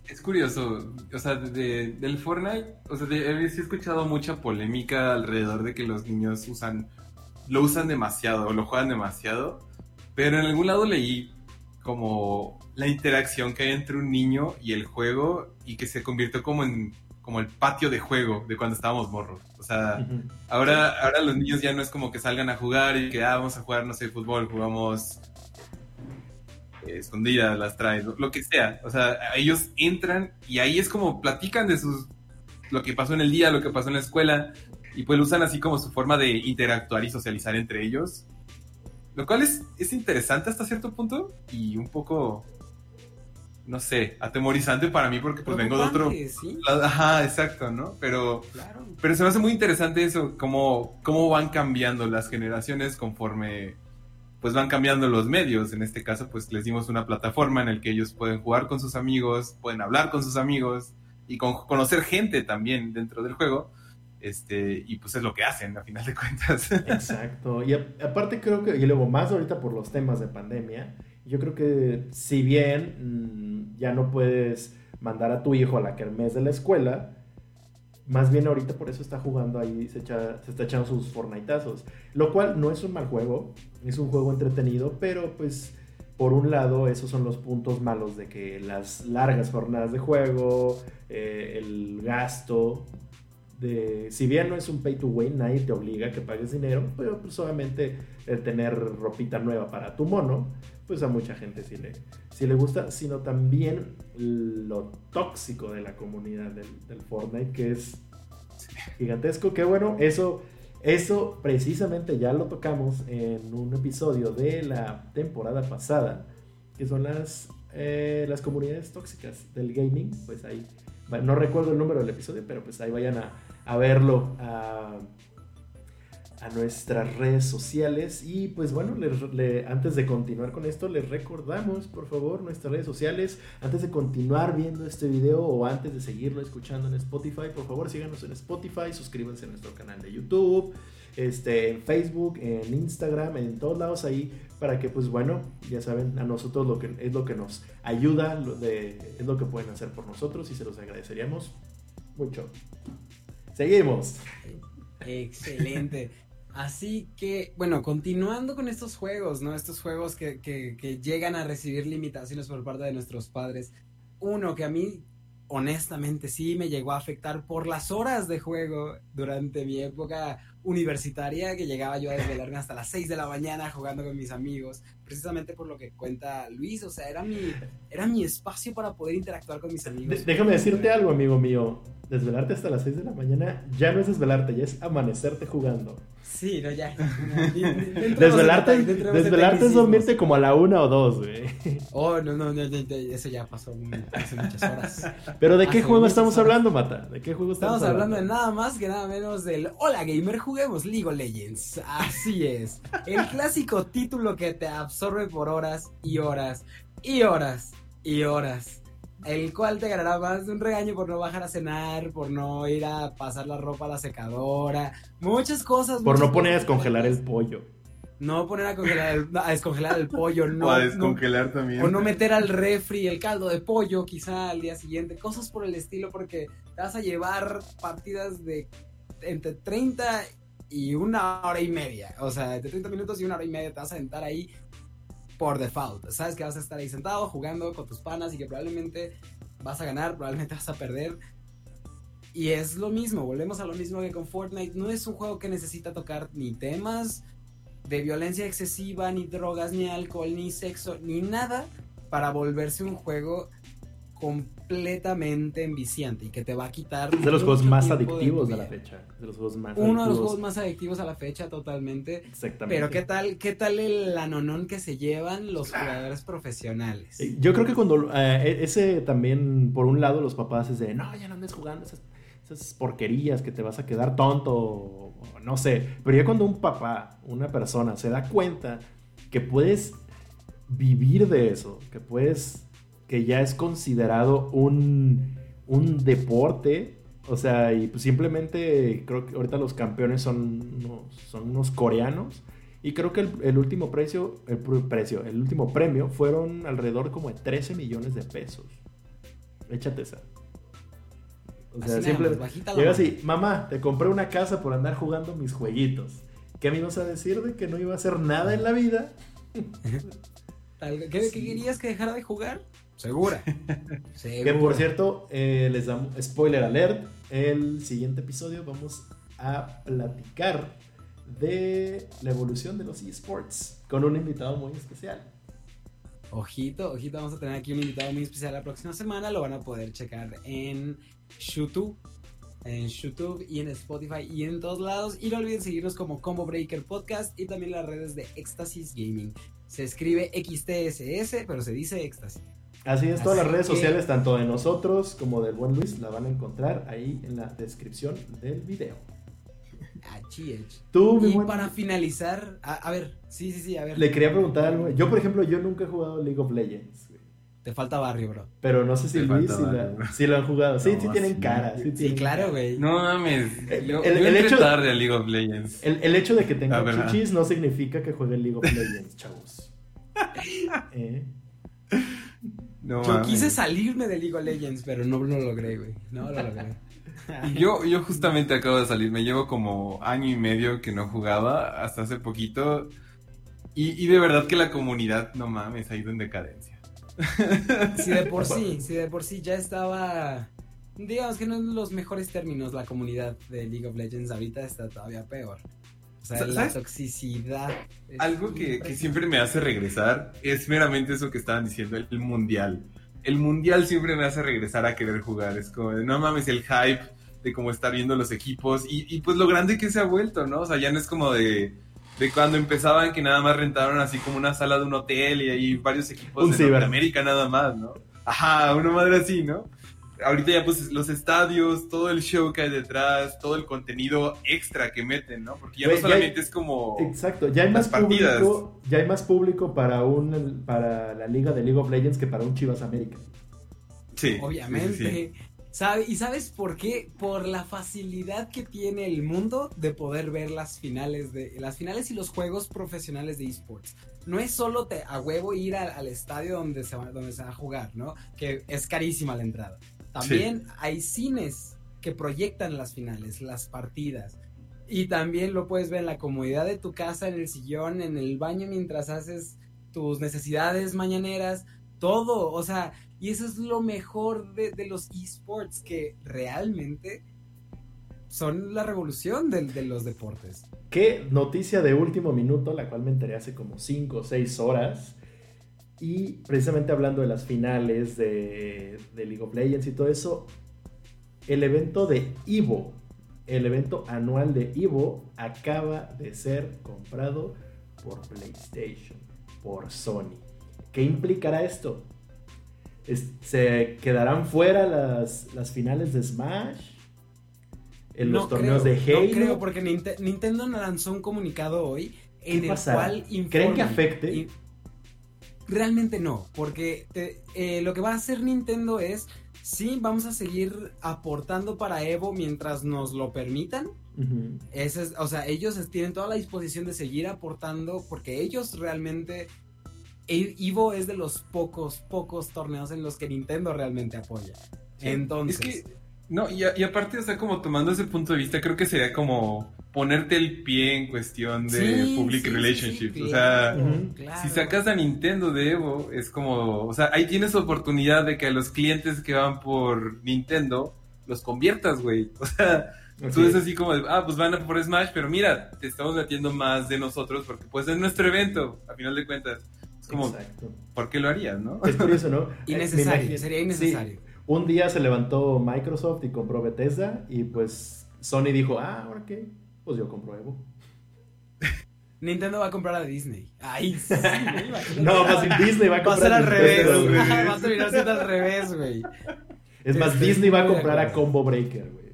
es curioso, o sea, de, del Fortnite, o sea, he escuchado mucha polémica alrededor de que los niños usan, lo usan demasiado lo juegan demasiado, pero en algún lado leí como la interacción que hay entre un niño y el juego y que se convirtió como en como el patio de juego de cuando estábamos morros. O sea, ahora, ahora los niños ya no es como que salgan a jugar y que ah, vamos a jugar, no sé, fútbol, jugamos escondidas, las traes, lo, que sea. O sea, ellos entran y ahí es como platican de sus lo que pasó en el día, lo que pasó en la escuela, y pues lo usan así como su forma de interactuar y socializar entre ellos. Lo cual es, es interesante hasta cierto punto y un poco, no sé, atemorizante para mí porque pues vengo de otro... Ajá, exacto, ¿no? Pero, pero se me hace muy interesante eso, cómo, cómo van cambiando las generaciones conforme pues van cambiando los medios. En este caso, pues les dimos una plataforma en la que ellos pueden jugar con sus amigos, pueden hablar con sus amigos y con, conocer gente también dentro del juego. Este, y pues es lo que hacen a final de cuentas. Exacto. Y aparte creo que, y luego más ahorita por los temas de pandemia, yo creo que si bien mm, ya no puedes mandar a tu hijo a la kermés de la escuela, más bien ahorita por eso está jugando ahí, se, está echando sus fornaitazos. Lo cual no es un mal juego, es un juego entretenido, pero pues por un lado esos son los puntos malos de que las largas jornadas de juego, eh, el gasto, si bien no es un pay to win, nadie te obliga a que pagues dinero, pero pues obviamente el tener ropita nueva para tu mono, pues a mucha gente sí le, sí le gusta, sino también lo tóxico de la comunidad del, Fortnite, que es gigantesco, que bueno, eso, eso precisamente ya lo tocamos en un episodio de la temporada pasada, que son las, eh, las comunidades tóxicas del gaming, pues ahí, no recuerdo el número del episodio, pero pues ahí vayan a, a verlo, a nuestras redes sociales. Y pues bueno, antes de continuar con esto, les recordamos, por favor, nuestras redes sociales. Antes de continuar viendo este video o antes de seguirlo escuchando en Spotify, por favor, síganos en Spotify, suscríbanse a nuestro canal de YouTube. Este, en Facebook, en Instagram, en todos lados ahí, para que pues bueno, ya saben, a nosotros lo que es lo que nos ayuda, es lo que pueden hacer por nosotros y se los agradeceríamos mucho. Seguimos. Excelente. Así que, bueno, continuando con estos juegos, ¿no? Estos juegos que, que, llegan a recibir limitaciones por parte de nuestros padres. Uno que a mí, honestamente, sí me llegó a afectar por las horas de juego durante mi época universitaria, que llegaba yo a desvelarme hasta las 6 de la mañana jugando con mis amigos, precisamente por lo que cuenta Luis, o sea, era mi, era mi espacio para poder interactuar con mis amigos. déjame decirte algo, amigo mío desvelarte hasta las 6 de la mañana ya no es desvelarte, ya es amanecerte jugando. Sí, no, ya. desvelarte desvelarte es dormirte como a la 1 o 2, güey. Oh, no, no, no, eso ya pasó hace muchas horas. Pero ¿de qué juego estamos hablando, Mata? ¿De qué juego estamos, estamos hablando? de nada más que nada menos del Hola Gamer, juguemos League of Legends. Así es. El clásico título que te absorbe por horas y horas y horas y horas el cual te ganará más de un regaño por no bajar a cenar, por no ir a pasar la ropa a la secadora, muchas cosas. Por no poner a descongelar el pollo. No poner a, congelar el, a descongelar el pollo, no. a descongelar también. O no meter al refri el caldo de pollo quizá al día siguiente, cosas por el estilo porque te vas a llevar partidas de entre 30 y una hora y media. O sea, de 30 minutos y una hora y media te vas a sentar ahí por default. Sabes que vas a estar ahí sentado jugando con tus panas y que probablemente vas a ganar, probablemente vas a perder. Y es lo mismo, volvemos a lo mismo que con Fortnite. No es un juego que necesita tocar ni temas de violencia excesiva, ni drogas, ni alcohol, ni sexo, ni nada para volverse un juego completamente enviciante y que te va a quitar. de los juegos más adictivos de, la fecha. De los juegos más Uno de los juegos más adictivos a la fecha, totalmente. Exactamente. Pero ¿qué tal, qué tal el anonón que se llevan los ah. jugadores profesionales? Eh, yo creo que cuando eh, e, ese también, por un lado, los papás es de no, ya no andes jugando esas, esas porquerías que te vas a quedar tonto, no sé. Pero ya cuando un papá, una persona, se da cuenta que puedes vivir de eso, que puedes que ya es considerado un, un deporte. O sea, y pues simplemente creo que ahorita los campeones son unos, son unos coreanos. Y creo que el, último precio, el precio, el último premio fueron alrededor como de 13 millones de pesos. Échate esa. O sea, siempre llega así, mamá, te compré una casa por andar jugando mis jueguitos. ¿Qué me ibas a decir de que no iba a hacer nada en la vida? ¿Qué, ¿Qué, querías que dejara de jugar? Segura. Que por cierto, eh, les damos spoiler alert. El siguiente episodio vamos a platicar de la evolución de los esports con un invitado muy especial. Ojito, ojito, vamos a tener aquí un invitado muy especial la próxima semana. Lo van a poder checar en YouTube, en YouTube y en Spotify y en todos lados. Y no olviden seguirnos como Combo Breaker Podcast y también las redes de Éxtasis Gaming. Se escribe XTSS, pero se dice Éxtasis. Así es, todas las redes sociales, tanto de nosotros como del buen Luis, la van a encontrar ahí en la descripción del video. Tú, y para finalizar, a, ver, sí, sí, sí, a ver. Le quería preguntar algo. Yo, por ejemplo, yo nunca he jugado League of Legends. Te falta barrio, bro. Pero no sé si Luis sí, lo han jugado. Sí, sí tienen cara. Sí, claro, güey. No mames. Yo, el, hecho, tarde a League of Legends. El, hecho de que tenga chichis no significa que juegue League of Legends, chavos. ¿Eh? Yo quise salirme de League of Legends, pero no lo logré, güey. No lo logré. yo, yo justamente acabo de salir, me llevo como año y medio que no jugaba, hasta hace poquito. Y, de verdad que la comunidad, no mames, ha ido en decadencia. Si de por sí, si de por sí ya estaba, digamos que no en los mejores términos la comunidad de League of Legends, ahorita está todavía peor. O sea, la toxicidad. Algo que, siempre me hace regresar es meramente eso que estaban diciendo, el, mundial. El mundial siempre me hace regresar a querer jugar. Es como, no mames, el hype de cómo estar viendo los equipos y, pues lo grande que se ha vuelto, ¿no? O sea, ya no es como de, de cuando empezaban que nada más rentaron así como una sala de un hotel y hay varios equipos de América nada más, ¿no? Ajá, una madre así, ¿no? Ahorita ya pues los estadios, todo el show que hay detrás, todo el contenido extra que meten, ¿no? Porque ya no solamente es como Exacto, ya hay más público, ya hay más público para un para la liga de League of Legends que para un Chivas América. Sí. Obviamente. ¿Y sabes por qué? Por la facilidad que tiene el mundo de poder ver las finales de las finales y los juegos profesionales de esports. No es solo te, a huevo ir al, estadio donde se, va, donde se va a jugar, ¿no? Que es carísima la entrada. También hay cines que proyectan las finales, las partidas. Y también lo puedes ver en la comodidad de tu casa, en el sillón, en el baño mientras haces tus necesidades mañaneras, todo. O sea, y eso es lo mejor de, los esports, que realmente son la revolución de, de, los deportes. Qué noticia de último minuto, la cual me enteré hace como 5 o 6 horas. Y precisamente hablando de las finales de, de, League of Legends y todo eso, el evento de Evo, el evento anual de Evo, acaba de ser comprado por PlayStation, por Sony. ¿Qué implicará esto? ¿Se quedarán fuera las, las finales de Smash? En los torneos de Halo. No creo, porque Nintendo lanzó un comunicado hoy en el cual ¿Creen que afecte? Realmente no, porque eh, lo que va a hacer Nintendo es, sí, vamos a seguir aportando para Evo mientras nos lo permitan. es, o sea, ellos tienen toda la disposición de seguir aportando porque ellos realmente Evo es de los pocos, pocos torneos en los que Nintendo realmente apoya. Entonces. Es que, no, y, aparte, o sea, como tomando ese punto de vista, creo que sería como ponerte el pie en cuestión de public relationships. o sea, si sacas a Nintendo de Evo, es como, o sea, ahí tienes oportunidad de que a los clientes que van por Nintendo los conviertas, güey. O sea, tú es así como, ah, pues van a por Smash, pero mira, te estamos metiendo más de nosotros porque pues es nuestro evento, a final de cuentas. Es como, Exacto. ¿por qué lo harías, no? Es curioso, ¿no? innecesario, sería innecesario. Un día se levantó Microsoft y compró Bethesda y pues Sony dijo, ah, ¿ahora qué? Pues yo compro Evo. Nintendo va a comprar a Disney. Ay, sí, No, más pues Disney va a comprar a al revés. va a terminar siendo al revés, güey. Es más, este, Disney va a comprar a Combo Breaker, güey.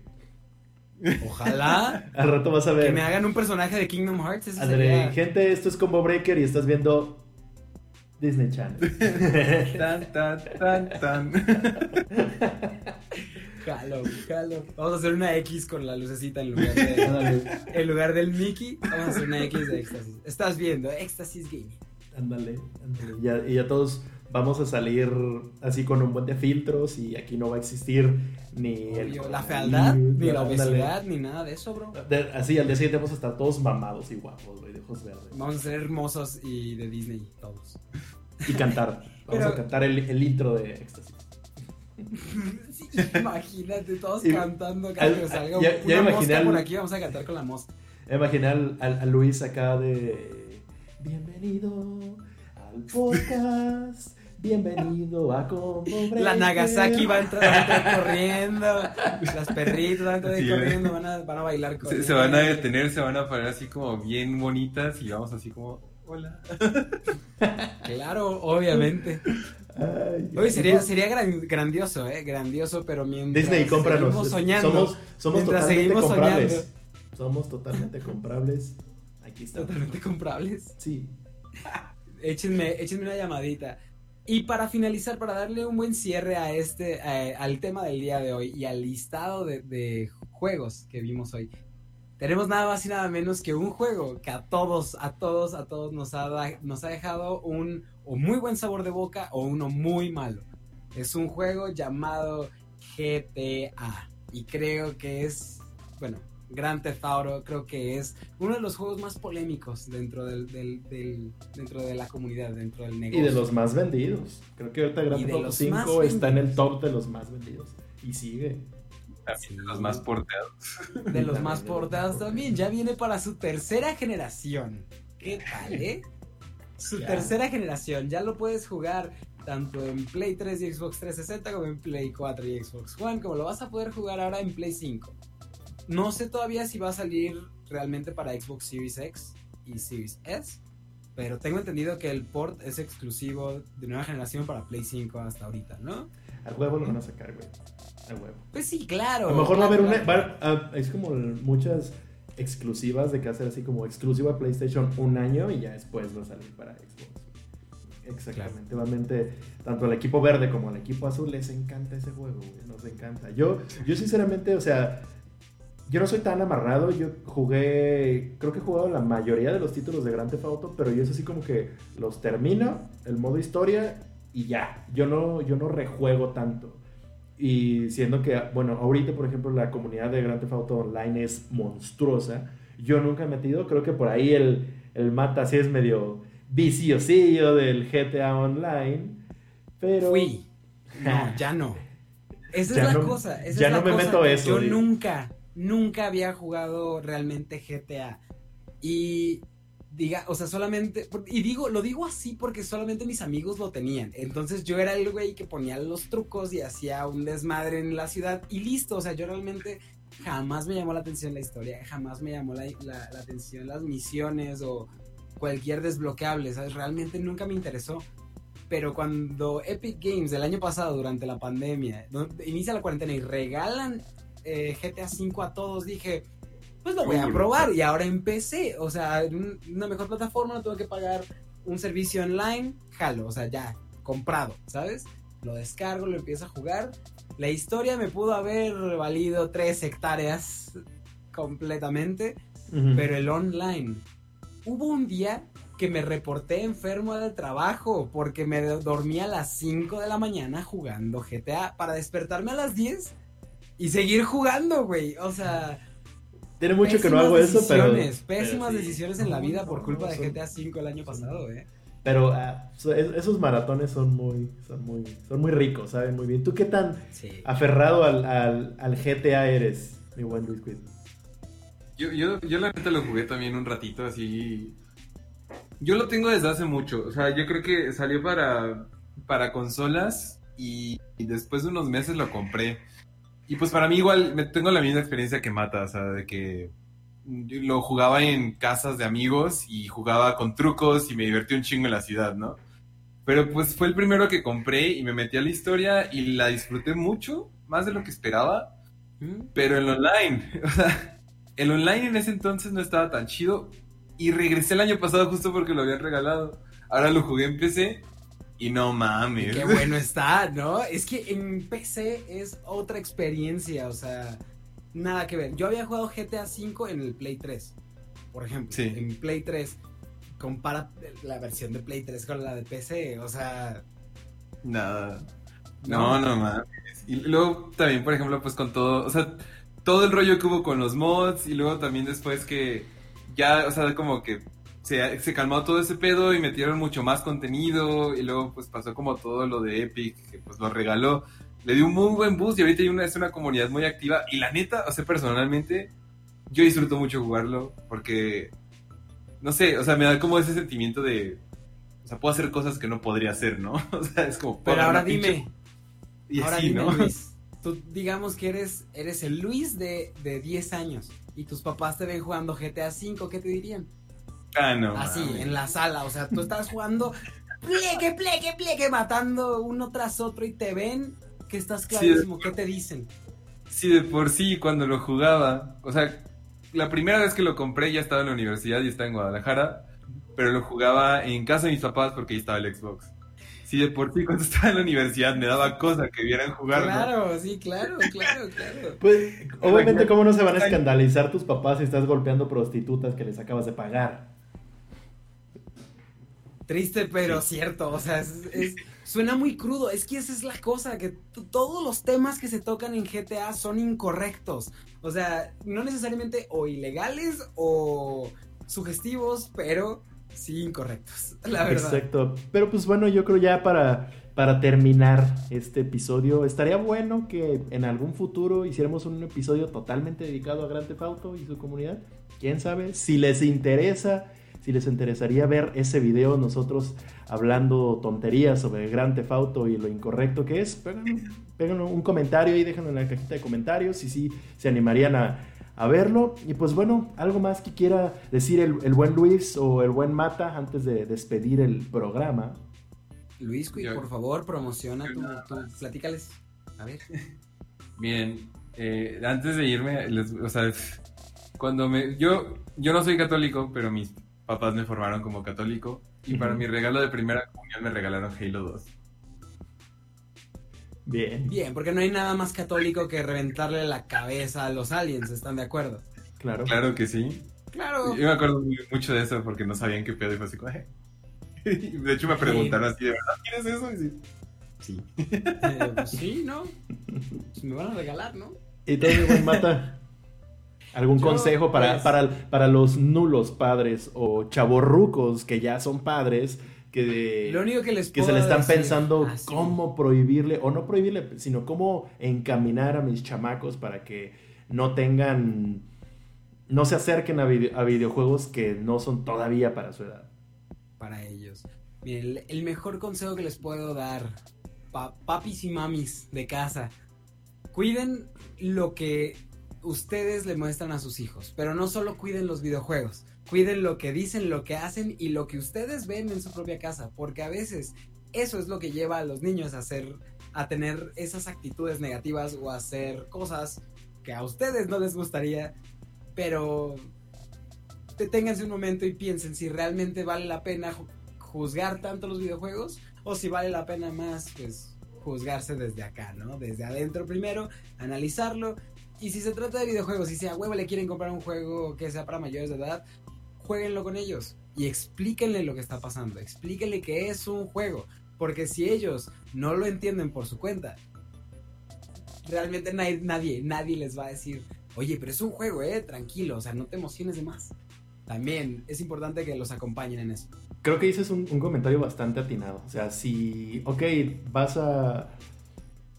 Ojalá. Al rato vas a ver. Que me hagan un personaje de Kingdom Hearts. Gente, esto es Combo Breaker y estás viendo Disney Channel. tan, tan, tan, tan. Jalo, jalo. Vamos a hacer una X con la lucecita en lugar, de, en lugar del Mickey. Vamos a hacer una X de éxtasis. Estás viendo, éxtasis gaming. Ándale, ándale. y ya todos vamos a salir así con un buen de filtros y aquí no va a existir ni la fealdad, ni la obesidad, ni nada de eso, bro. así, al día siguiente vamos a estar todos mamados y guapos, güey, de ojos verdes. Vamos a ser hermosos y de Disney, todos. Y cantar. Vamos a cantar el, el, intro de Éxtasis. imagínate, todos cantando cada que salga una mosca por aquí, vamos a cantar con la mosca. Imaginé a Luis acá de... Bienvenido al podcast Bienvenido a Combo La Nagasaki va a entrar, corriendo. Las perritas van a entrar corriendo, van a, van a bailar Se, se, van a detener, se van a poner así como bien bonitas y vamos así como, hola. Claro, obviamente. Oye, sería, sería grandioso, ¿eh? Grandioso, pero mientras Disney, seguimos soñando. Somos, somos totalmente comprables. Somos totalmente comprables. Aquí está. Totalmente comprables. Sí. Échenme, échenme una llamadita. Y para finalizar, para darle un buen cierre a este, al tema del día de hoy y al listado de, juegos que vimos hoy, tenemos nada más y nada menos que un juego que a todos, a todos, a todos nos ha, nos ha dejado un o muy buen sabor de boca o uno muy malo. Es un juego llamado GTA y creo que es, bueno, Grand Theft Auto creo que es uno de los juegos más polémicos dentro del, dentro de la comunidad, dentro del negocio. Y de los más vendidos. Creo que ahorita Grand Theft Auto 5 está en el top de los más vendidos. Y sigue. de los más porteados. De los más porteados también. Ya viene para su tercera generación. ¿Qué tal, eh? Su tercera generación. Ya lo puedes jugar tanto en Play 3 y Xbox 360 como en Play 4 y Xbox One, como lo vas a poder jugar ahora en Play 5. No sé todavía si va a salir realmente para Xbox Series X y Series S, pero tengo entendido que el port es exclusivo de nueva generación para Play 5 hasta ahorita, ¿no? Al huevo lo van a sacar, güey. Pues sí, claro. A lo mejor va a haber una. es como muchas exclusivas de que hacer así como exclusiva PlayStation un año y ya después va a salir para Xbox. Exactamente. Realmente, tanto al equipo verde como al equipo azul les encanta ese juego, Nos encanta. Yo, yo sinceramente, o sea, yo no soy tan amarrado. Yo jugué, creo que he jugado la mayoría de los títulos de Grand Theft Auto, pero yo es así como que los termino, el modo historia y ya. Yo no, yo no rejuego tanto. Y siendo que, bueno, ahorita, por ejemplo, la comunidad de Grand Theft Auto Online es monstruosa. Yo nunca he metido, creo que por ahí el, el mata sí es medio viciosillo del GTA Online, pero... Fui. No, ya no. Esa es la cosa. ya no me meto eso. Yo nunca, nunca había jugado realmente GTA. Y diga, o sea, solamente, y digo, lo digo así porque solamente mis amigos lo tenían. Entonces yo era el güey que ponía los trucos y hacía un desmadre en la ciudad y listo. O sea, yo realmente jamás me llamó la atención la historia, jamás me llamó la, la atención las misiones o cualquier desbloqueable, ¿sabes? Realmente nunca me interesó. Pero cuando Epic Games el año pasado, durante la pandemia, inicia la cuarentena y regalan eh, GTA V a todos, dije, pues lo voy a probar. Y ahora empecé, o sea, una mejor plataforma, no tengo que pagar un servicio online, jalo, o sea, ya, comprado, ¿sabes? Lo descargo, lo empiezo a jugar. La historia me pudo haber valido tres hectáreas completamente, pero el online hubo un día que me reporté enfermo del trabajo porque me dormí a las 5 de la mañana jugando GTA para despertarme a las 10 y seguir jugando, güey. O sea, tiene mucho que no hago eso, pero pésimas decisiones en la vida por culpa de GTA 5 el año pasado, eh. Pero ah, esos maratones son muy, son muy, son muy ricos, saben muy bien. ¿Tú qué tan aferrado al, al, GTA eres, mi buen Luis yo, yo, yo la neta lo jugué también un ratito así. Yo lo tengo desde hace mucho. O sea, yo creo que salió para, para consolas y, después de unos meses lo compré. Y pues para mí igual me tengo la misma experiencia que Mata, o sea, de que lo jugaba en casas de amigos y jugaba con trucos y me divertí un chingo en la ciudad, ¿no? Pero pues fue el primero que compré y me metí a la historia y la disfruté mucho, más de lo que esperaba, mm. pero en online, o sea, el online en ese entonces no estaba tan chido. Y regresé el año pasado justo porque lo habían regalado. Ahora lo jugué en PC y no mames. Qué bueno está, ¿no? Es que en PC es otra experiencia, o sea, nada que ver. Yo había jugado GTA V en el Play 3, por ejemplo. Sí. En Play 3. Compara la versión de Play 3 con la de PC, o sea. Nada. No, no, no mames. Y luego también, por ejemplo, pues con todo, o sea, todo el rollo que hubo con los mods y luego también después que ya, o sea, como que se, se, calmó todo ese pedo y metieron mucho más contenido y luego pues pasó como todo lo de Epic que pues lo regaló. Le dio un muy buen boost y ahorita hay una, es una comunidad muy activa y la neta, o sea, personalmente yo disfruto mucho jugarlo porque, no sé, o sea, me da como ese sentimiento de, o sea, puedo hacer cosas que no podría hacer, ¿no? O sea, es como... Pero ahora dime, y ahora dime, ¿no? tú digamos que eres, eres el Luis de, de 10 años y tus papás te ven jugando GTA V, ¿qué te dirían? Ah, no. Así, en la sala, o sea, tú estás jugando pleque, pleque, pleque, matando uno tras otro y te ven que estás clarísimo, ¿qué te dicen? Sí, de por sí, cuando lo jugaba, o sea, la primera vez que lo compré ya estaba en la universidad y estaba en Guadalajara, pero lo jugaba en casa de mis papás porque ahí estaba el Xbox. Sí, de por sí cuando estaba en la universidad me daba cosa que vieran jugar. Claro, sí, claro, claro, claro. Pues, obviamente, ¿cómo no se van a escandalizar tus papás si estás golpeando prostitutas que les acabas de pagar? Triste, pero cierto, o sea, suena muy crudo. Es que esa es la cosa, que todos los temas que se tocan en GTA son incorrectos. O sea, no necesariamente o ilegales o sugestivos, pero sí incorrectos, la verdad. Exacto. Pero pues bueno, yo creo ya para, para terminar este episodio, estaría bueno que en algún futuro hiciéramos un episodio totalmente dedicado a Grand Theft Auto y su comunidad. Quién sabe, si les interesa, si les interesaría ver ese video, nosotros hablando tonterías sobre Grand Theft Auto y lo incorrecto que es, péganlo, un comentario y déjenlo en la cajita de comentarios y si se animarían a a verlo. Y pues bueno, algo más que quiera decir el, buen Luis o el buen Mata antes de despedir el programa. Luis, por favor, promociona tu, tu, platícales. A ver. Bien, eh, antes de irme, o sea, cuando me, yo, yo no soy católico, pero mis papás me formaron como católico y para mi regalo de primera comunión me regalaron Halo 2. Bien. Bien, porque no hay nada más católico que reventarle la cabeza a los aliens, ¿están de acuerdo? Claro. Claro que sí. Claro. Yo me acuerdo mucho de eso porque no sabían qué pedo y fue así como, De hecho me preguntaron así, ¿de verdad quieres eso? Y sí. Eh, pues sí, ¿no? Pues me van a regalar, ¿no? Y entonces, Mata, ¿algún consejo para, pues, para, para los nulos padres o chavorrucos que ya son padres? Que, Lo único que, les que se le están pensando ah, cómo prohibirle, o no prohibirle, sino cómo encaminar a mis chamacos para que no tengan, no se acerquen a, a videojuegos que no son todavía para su edad. Para ellos. Miren, el mejor consejo que les puedo dar, papis y mamis de casa, cuiden lo que ustedes le muestran a sus hijos, pero no solo cuiden los videojuegos, cuiden lo que dicen, lo que hacen y lo que ustedes ven en su propia casa, porque a veces eso es lo que lleva a los niños a hacer a tener esas actitudes negativas o a hacer cosas que a ustedes no les gustaría, pero deténganse un momento y piensen si realmente vale la pena juzgar tanto los videojuegos o si vale la pena más pues juzgarse desde acá, ¿no? Desde adentro primero, analizarlo. Y si se trata de videojuegos y si a huevo le quieren comprar un juego que sea para mayores de edad, jueguenlo con ellos y explíquenle lo que está pasando, explíquenle que es un juego, porque si ellos no lo entienden por su cuenta, realmente nadie, nadie, les va a decir, oye, pero es un juego, eh, tranquilo, o sea, no te emociones de más. También es importante que los acompañen en eso creo que dices un, comentario bastante atinado. O sea, si, ok, vas a,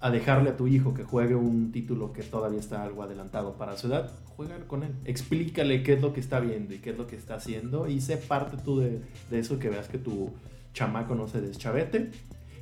a, dejarle a tu hijo que juegue un título que todavía está algo adelantado para su edad, juega con él. Explícale qué es lo que está viendo y qué es lo que está haciendo y sé parte tú de, de eso que veas que tu chamaco no se deschavete.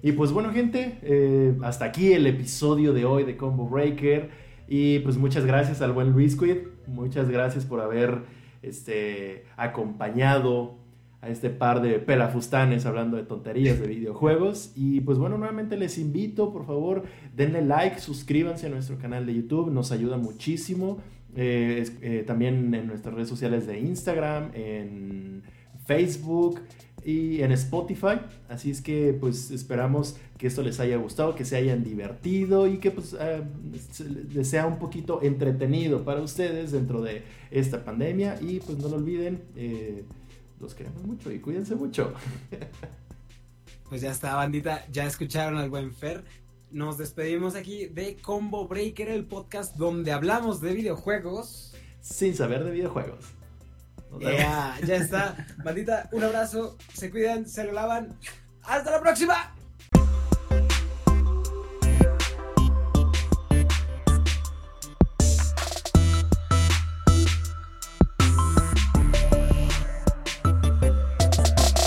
Y pues bueno, gente, eh, hasta aquí el episodio de hoy de Combo Breaker. Y pues muchas gracias al buen Luis Quid. Muchas gracias por haber este, acompañado a este par de pelafustanes hablando de tonterías de videojuegos. Y pues bueno, nuevamente les invito, por favor, denle like, suscríbanse a nuestro canal de YouTube, nos ayuda muchísimo. Eh, eh, también en nuestras redes sociales de Instagram, en Facebook y en Spotify. Así es que pues esperamos que esto les haya gustado, que se hayan divertido y que pues eh, sea un poquito entretenido para ustedes dentro de esta pandemia. Y pues no lo olviden. Los queremos mucho y cuídense mucho. Pues ya está, bandita. Ya escucharon al buen Fer. Nos despedimos aquí de Combo Breaker, el podcast donde hablamos de videojuegos. Sin saber de videojuegos. ya está. Bandita, un abrazo. Se cuidan, se lo lavan. ¡Hasta la próxima!